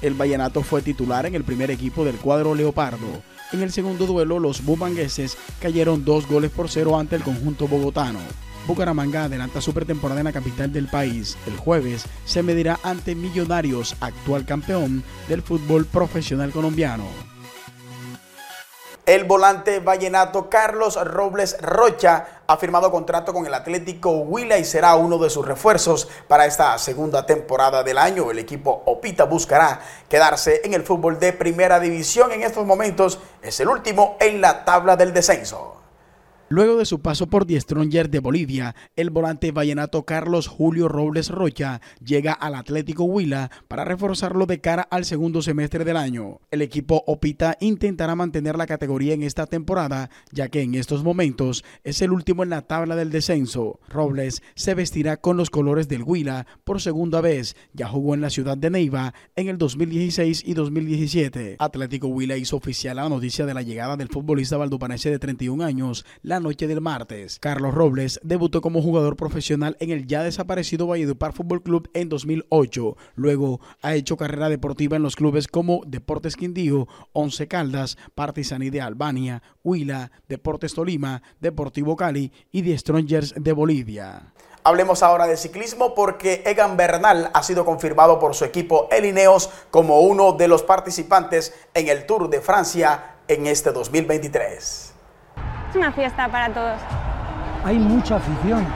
El Vallenato fue titular en el primer equipo del cuadro Leopardo. En el segundo duelo, los bumangueses cayeron dos goles por cero ante el conjunto bogotano. Bucaramanga adelanta su pretemporada en la capital del país. El jueves se medirá ante Millonarios, actual campeón del fútbol profesional colombiano. El volante vallenato Carlos Robles Rocha ha firmado contrato con el Atlético Huila y será uno de sus refuerzos para esta segunda temporada del año. El equipo Opita buscará quedarse en el fútbol de primera división. En estos momentos es el último en la tabla del descenso. Luego de su paso por Die Stronger de Bolivia, el volante vallenato Carlos Julio Robles Rocha llega al Atlético Huila para reforzarlo de cara al segundo semestre del año. El equipo Opita intentará mantener la categoría en esta temporada, ya que en estos momentos es el último en la tabla del descenso. Robles se vestirá con los colores del Huila por segunda vez, ya jugó en la ciudad de Neiva en el 2016 y 2017. Atlético Huila hizo oficial la noticia de la llegada del futbolista valdupanese de 31 años, la noche del martes. Carlos Robles debutó como jugador profesional en el ya desaparecido Valledupar Fútbol Club en 2008. Luego ha hecho carrera deportiva en los clubes como Deportes Quindío, Once Caldas, Partisaní de Albania, Huila, Deportes Tolima, Deportivo Cali y The Strongers de Bolivia. Hablemos ahora de ciclismo porque Egan Bernal ha sido confirmado por su equipo Elineos como uno de los participantes en el Tour de Francia en este 2023 una fiesta para todos. Hay mucha afición.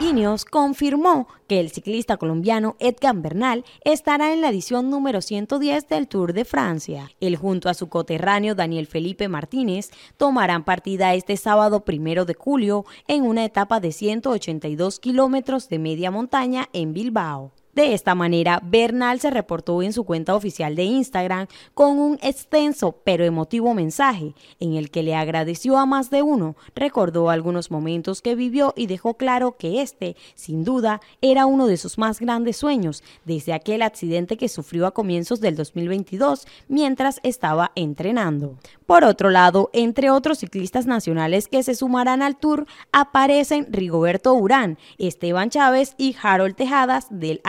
Ineos confirmó que el ciclista colombiano Edgar Bernal estará en la edición número 110 del Tour de Francia. Él junto a su coterráneo Daniel Felipe Martínez tomarán partida este sábado primero de julio en una etapa de 182 kilómetros de media montaña en Bilbao. De esta manera, Bernal se reportó en su cuenta oficial de Instagram con un extenso pero emotivo mensaje en el que le agradeció a más de uno, recordó algunos momentos que vivió y dejó claro que este, sin duda, era uno de sus más grandes sueños desde aquel accidente que sufrió a comienzos del 2022 mientras estaba entrenando. Por otro lado, entre otros ciclistas nacionales que se sumarán al tour, aparecen Rigoberto Urán, Esteban Chávez y Harold Tejadas del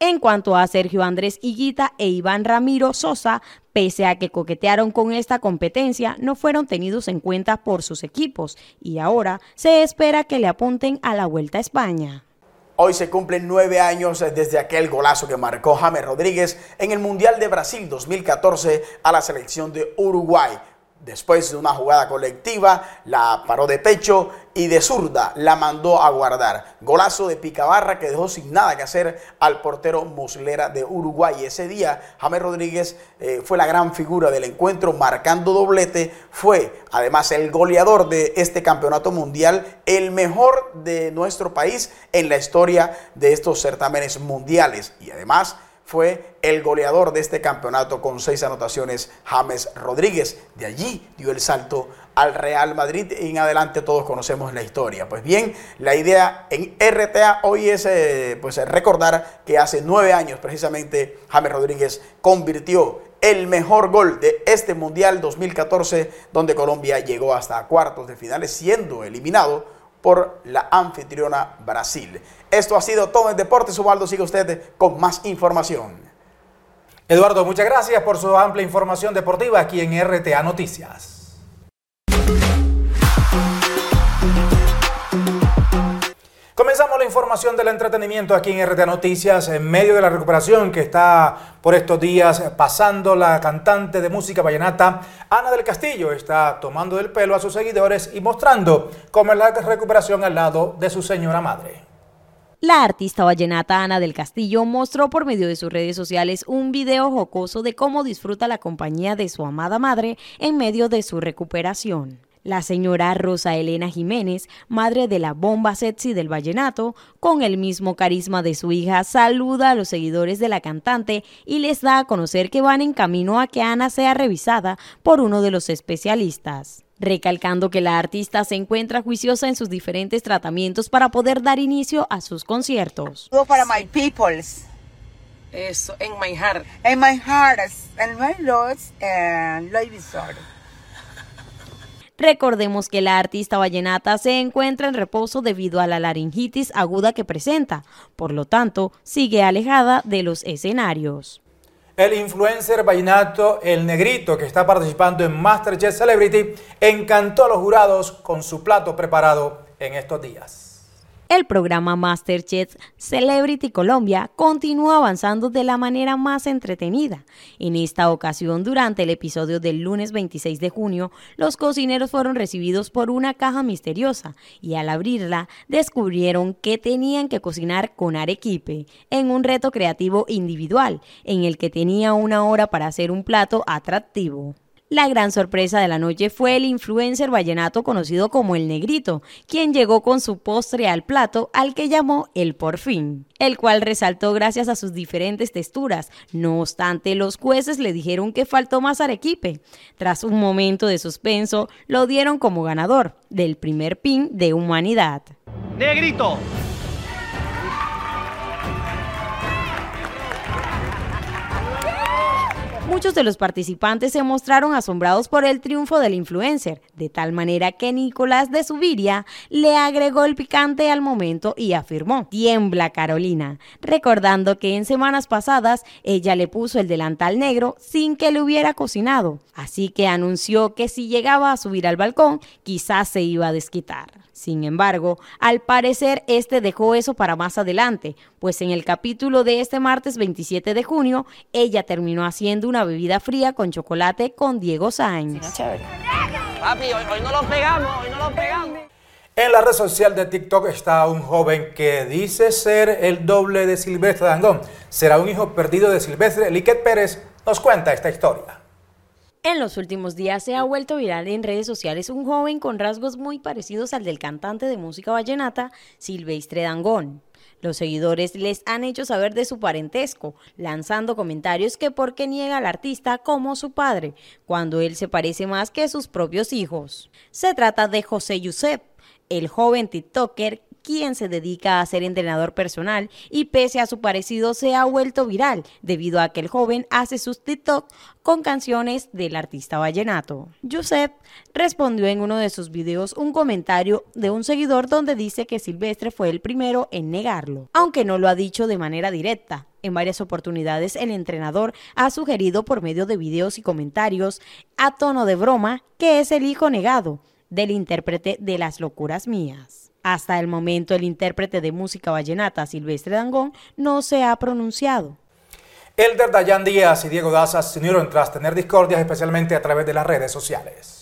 En cuanto a Sergio Andrés Higuita e Iván Ramiro Sosa, pese a que coquetearon con esta competencia, no fueron tenidos en cuenta por sus equipos y ahora se espera que le apunten a la Vuelta a España. Hoy se cumplen nueve años desde aquel golazo que marcó James Rodríguez en el Mundial de Brasil 2014 a la selección de Uruguay. Después de una jugada colectiva, la paró de pecho y de zurda la mandó a guardar. Golazo de Picabarra que dejó sin nada que hacer al portero Muslera de Uruguay. Ese día, James Rodríguez eh, fue la gran figura del encuentro, marcando doblete. Fue además el goleador de este campeonato mundial, el mejor de nuestro país en la historia de estos certámenes mundiales. Y además, fue el goleador de este campeonato con seis anotaciones, James Rodríguez. De allí dio el salto al Real Madrid y en adelante todos conocemos la historia. Pues bien, la idea en RTA hoy es eh, pues, recordar que hace nueve años precisamente James Rodríguez convirtió el mejor gol de este Mundial 2014, donde Colombia llegó hasta cuartos de finales, siendo eliminado por la anfitriona Brasil. Esto ha sido todo en Deportes. Ubaldo, sigue usted con más información. Eduardo, muchas gracias por su amplia información deportiva aquí en RTA Noticias. Información del entretenimiento aquí en RTA Noticias en medio de la recuperación que está por estos días pasando la cantante de música vallenata Ana del Castillo. Está tomando del pelo a sus seguidores y mostrando cómo es la recuperación al lado de su señora madre. La artista vallenata Ana del Castillo mostró por medio de sus redes sociales un video jocoso de cómo disfruta la compañía de su amada madre en medio de su recuperación. La señora Rosa Elena Jiménez, madre de la bomba sexy del vallenato, con el mismo carisma de su hija, saluda a los seguidores de la cantante y les da a conocer que van en camino a que Ana sea revisada por uno de los especialistas recalcando que la artista se encuentra juiciosa en sus diferentes tratamientos para poder dar inicio a sus conciertos. Para my peoples. Eso, en my heart. En my heart, en my lords, and Recordemos que la artista vallenata se encuentra en reposo debido a la laringitis aguda que presenta, por lo tanto, sigue alejada de los escenarios. El influencer vallenato El Negrito, que está participando en Masterchef Celebrity, encantó a los jurados con su plato preparado en estos días. El programa Masterchef Celebrity Colombia continúa avanzando de la manera más entretenida. En esta ocasión, durante el episodio del lunes 26 de junio, los cocineros fueron recibidos por una caja misteriosa y al abrirla descubrieron que tenían que cocinar con arequipe en un reto creativo individual en el que tenía una hora para hacer un plato atractivo. La gran sorpresa de la noche fue el influencer vallenato conocido como El Negrito, quien llegó con su postre al plato al que llamó El Porfín, el cual resaltó gracias a sus diferentes texturas. No obstante, los jueces le dijeron que faltó más arequipe. Tras un momento de suspenso, lo dieron como ganador del primer pin de humanidad. Negrito, Muchos de los participantes se mostraron asombrados por el triunfo del influencer, de tal manera que Nicolás de Subiria le agregó el picante al momento y afirmó, tiembla Carolina, recordando que en semanas pasadas ella le puso el delantal negro sin que le hubiera cocinado, así que anunció que si llegaba a subir al balcón, quizás se iba a desquitar. Sin embargo, al parecer este dejó eso para más adelante, pues en el capítulo de este martes 27 de junio, ella terminó haciendo una bebida fría con chocolate con Diego Sainz. Papi, hoy, no lo pegamos, hoy no lo pegamos. En la red social de TikTok está un joven que dice ser el doble de Silvestre Dangón. ¿Será un hijo perdido de Silvestre? Liquet Pérez nos cuenta esta historia. En los últimos días se ha vuelto viral en redes sociales un joven con rasgos muy parecidos al del cantante de música vallenata Silvestre Dangón. Los seguidores les han hecho saber de su parentesco, lanzando comentarios que por qué niega al artista como su padre, cuando él se parece más que sus propios hijos. Se trata de José Yusef, el joven TikToker quien se dedica a ser entrenador personal y pese a su parecido se ha vuelto viral debido a que el joven hace sus TikTok con canciones del artista vallenato. Josep respondió en uno de sus videos un comentario de un seguidor donde dice que Silvestre fue el primero en negarlo, aunque no lo ha dicho de manera directa. En varias oportunidades el entrenador ha sugerido por medio de videos y comentarios a tono de broma que es el hijo negado del intérprete de Las locuras mías. Hasta el momento, el intérprete de música vallenata Silvestre Dangón no se ha pronunciado. Elder Dayan Díaz y Diego Daza se unieron tras tener discordias, especialmente a través de las redes sociales.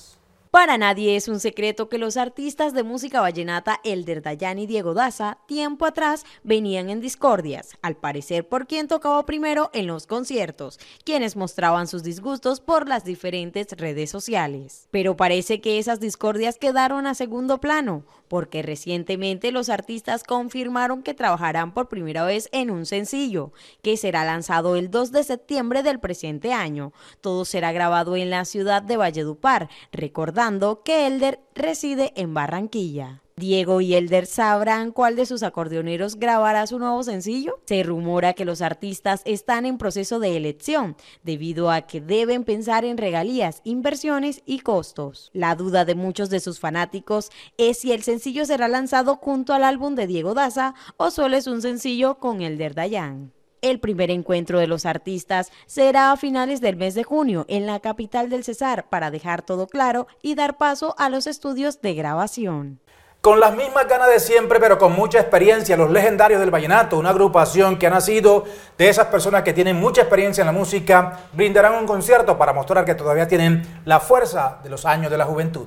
Para nadie es un secreto que los artistas de música vallenata Elder Dayan y Diego Daza tiempo atrás venían en discordias, al parecer por quien tocaba primero en los conciertos, quienes mostraban sus disgustos por las diferentes redes sociales. Pero parece que esas discordias quedaron a segundo plano, porque recientemente los artistas confirmaron que trabajarán por primera vez en un sencillo, que será lanzado el 2 de septiembre del presente año. Todo será grabado en la ciudad de Valledupar, recordando que Elder reside en Barranquilla. Diego y Elder sabrán cuál de sus acordeoneros grabará su nuevo sencillo. Se rumora que los artistas están en proceso de elección, debido a que deben pensar en regalías, inversiones y costos. La duda de muchos de sus fanáticos es si el sencillo será lanzado junto al álbum de Diego Daza o solo es un sencillo con Elder Dayan. El primer encuentro de los artistas será a finales del mes de junio en la capital del Cesar para dejar todo claro y dar paso a los estudios de grabación. Con las mismas ganas de siempre, pero con mucha experiencia, los legendarios del Vallenato, una agrupación que ha nacido de esas personas que tienen mucha experiencia en la música, brindarán un concierto para mostrar que todavía tienen la fuerza de los años de la juventud.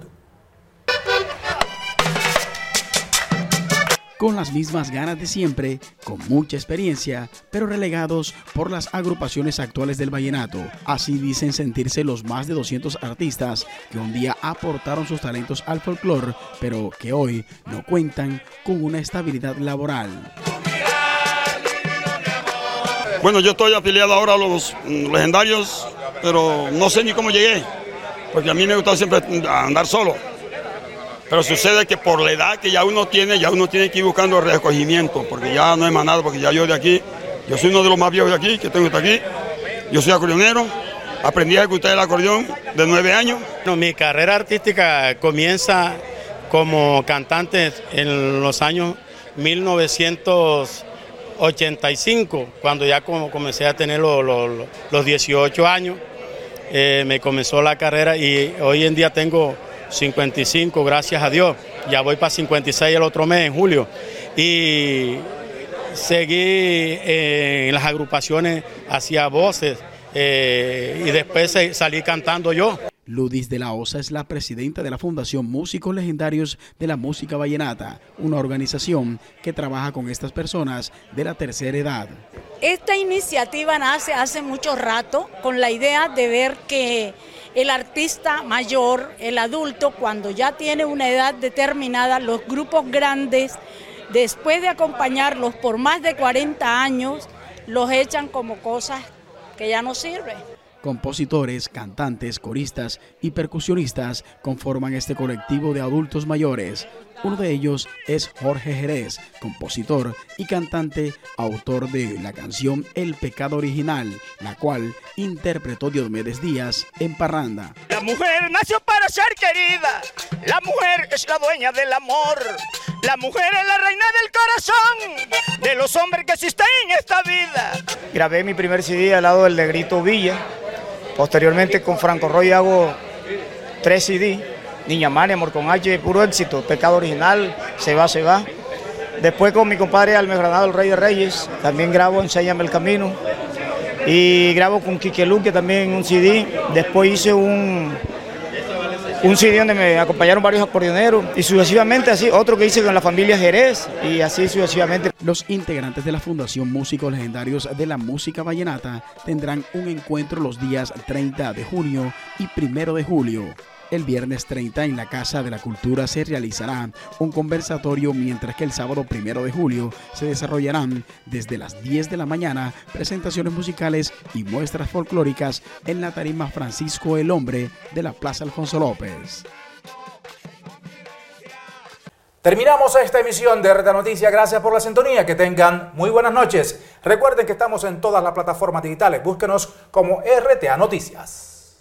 Con las mismas ganas de siempre, con mucha experiencia, pero relegados por las agrupaciones actuales del vallenato. Así dicen sentirse los más de 200 artistas que un día aportaron sus talentos al folclore, pero que hoy no cuentan con una estabilidad laboral. Bueno, yo estoy afiliado ahora a los mm, legendarios, pero no sé ni cómo llegué, porque a mí me gusta siempre andar solo. Pero sucede que por la edad que ya uno tiene, ya uno tiene que ir buscando recogimiento, porque ya no es más nada, porque ya yo de aquí, yo soy uno de los más viejos de aquí, que tengo hasta aquí. Yo soy acordeonero, aprendí a ejecutar el acordeón de nueve años. mi carrera artística comienza como cantante en los años 1985, cuando ya comencé a tener los, 18 años, eh, me comenzó la carrera y hoy en día tengo 55, gracias a Dios. Ya voy para 56 el otro mes, en julio. Y seguí eh, en las agrupaciones, hacía voces eh, y después salí cantando yo. Ludis de la Osa es la presidenta de la Fundación Músicos Legendarios de la Música Vallenata, una organización que trabaja con estas personas de la tercera edad. Esta iniciativa nace hace mucho rato con la idea de ver que el artista mayor, el adulto, cuando ya tiene una edad determinada, los grupos grandes, después de acompañarlos por más de 40 años, los echan como cosas que ya no sirven. Compositores, cantantes, coristas y percusionistas conforman este colectivo de adultos mayores. Uno de ellos es Jorge Jerez, compositor y cantante, autor de la canción El Pecado Original, la cual interpretó Diomedes Díaz en Parranda. La mujer nació para ser querida, la mujer es la dueña del amor, la mujer es la reina del corazón, de los hombres que existen en esta vida. Grabé mi primer CD al lado del Negrito Villa, posteriormente con Franco Roy hago tres CD Niña Mani, Amor con H, puro éxito, Pecado Original, Se va, se va. Después con mi compadre Alme Granado, el Rey de Reyes, también grabo Enséñame el Camino. Y grabo con Quique Luque también un CD. Después hice un, un CD donde me acompañaron varios acordeoneros y sucesivamente así, otro que hice con la familia Jerez y así sucesivamente. Los integrantes de la Fundación Músicos Legendarios de la Música Vallenata tendrán un encuentro los días 30 de junio y 1 de julio el viernes 30 en la Casa de la Cultura se realizará un conversatorio mientras que el sábado 1 de julio se desarrollarán desde las 10 de la mañana presentaciones musicales y muestras folclóricas en la tarima Francisco el Hombre de la Plaza Alfonso López. Terminamos esta emisión de Reta Noticias. Gracias por la sintonía. Que tengan muy buenas noches. Recuerden que estamos en todas las plataformas digitales. Búsquenos como RTA Noticias.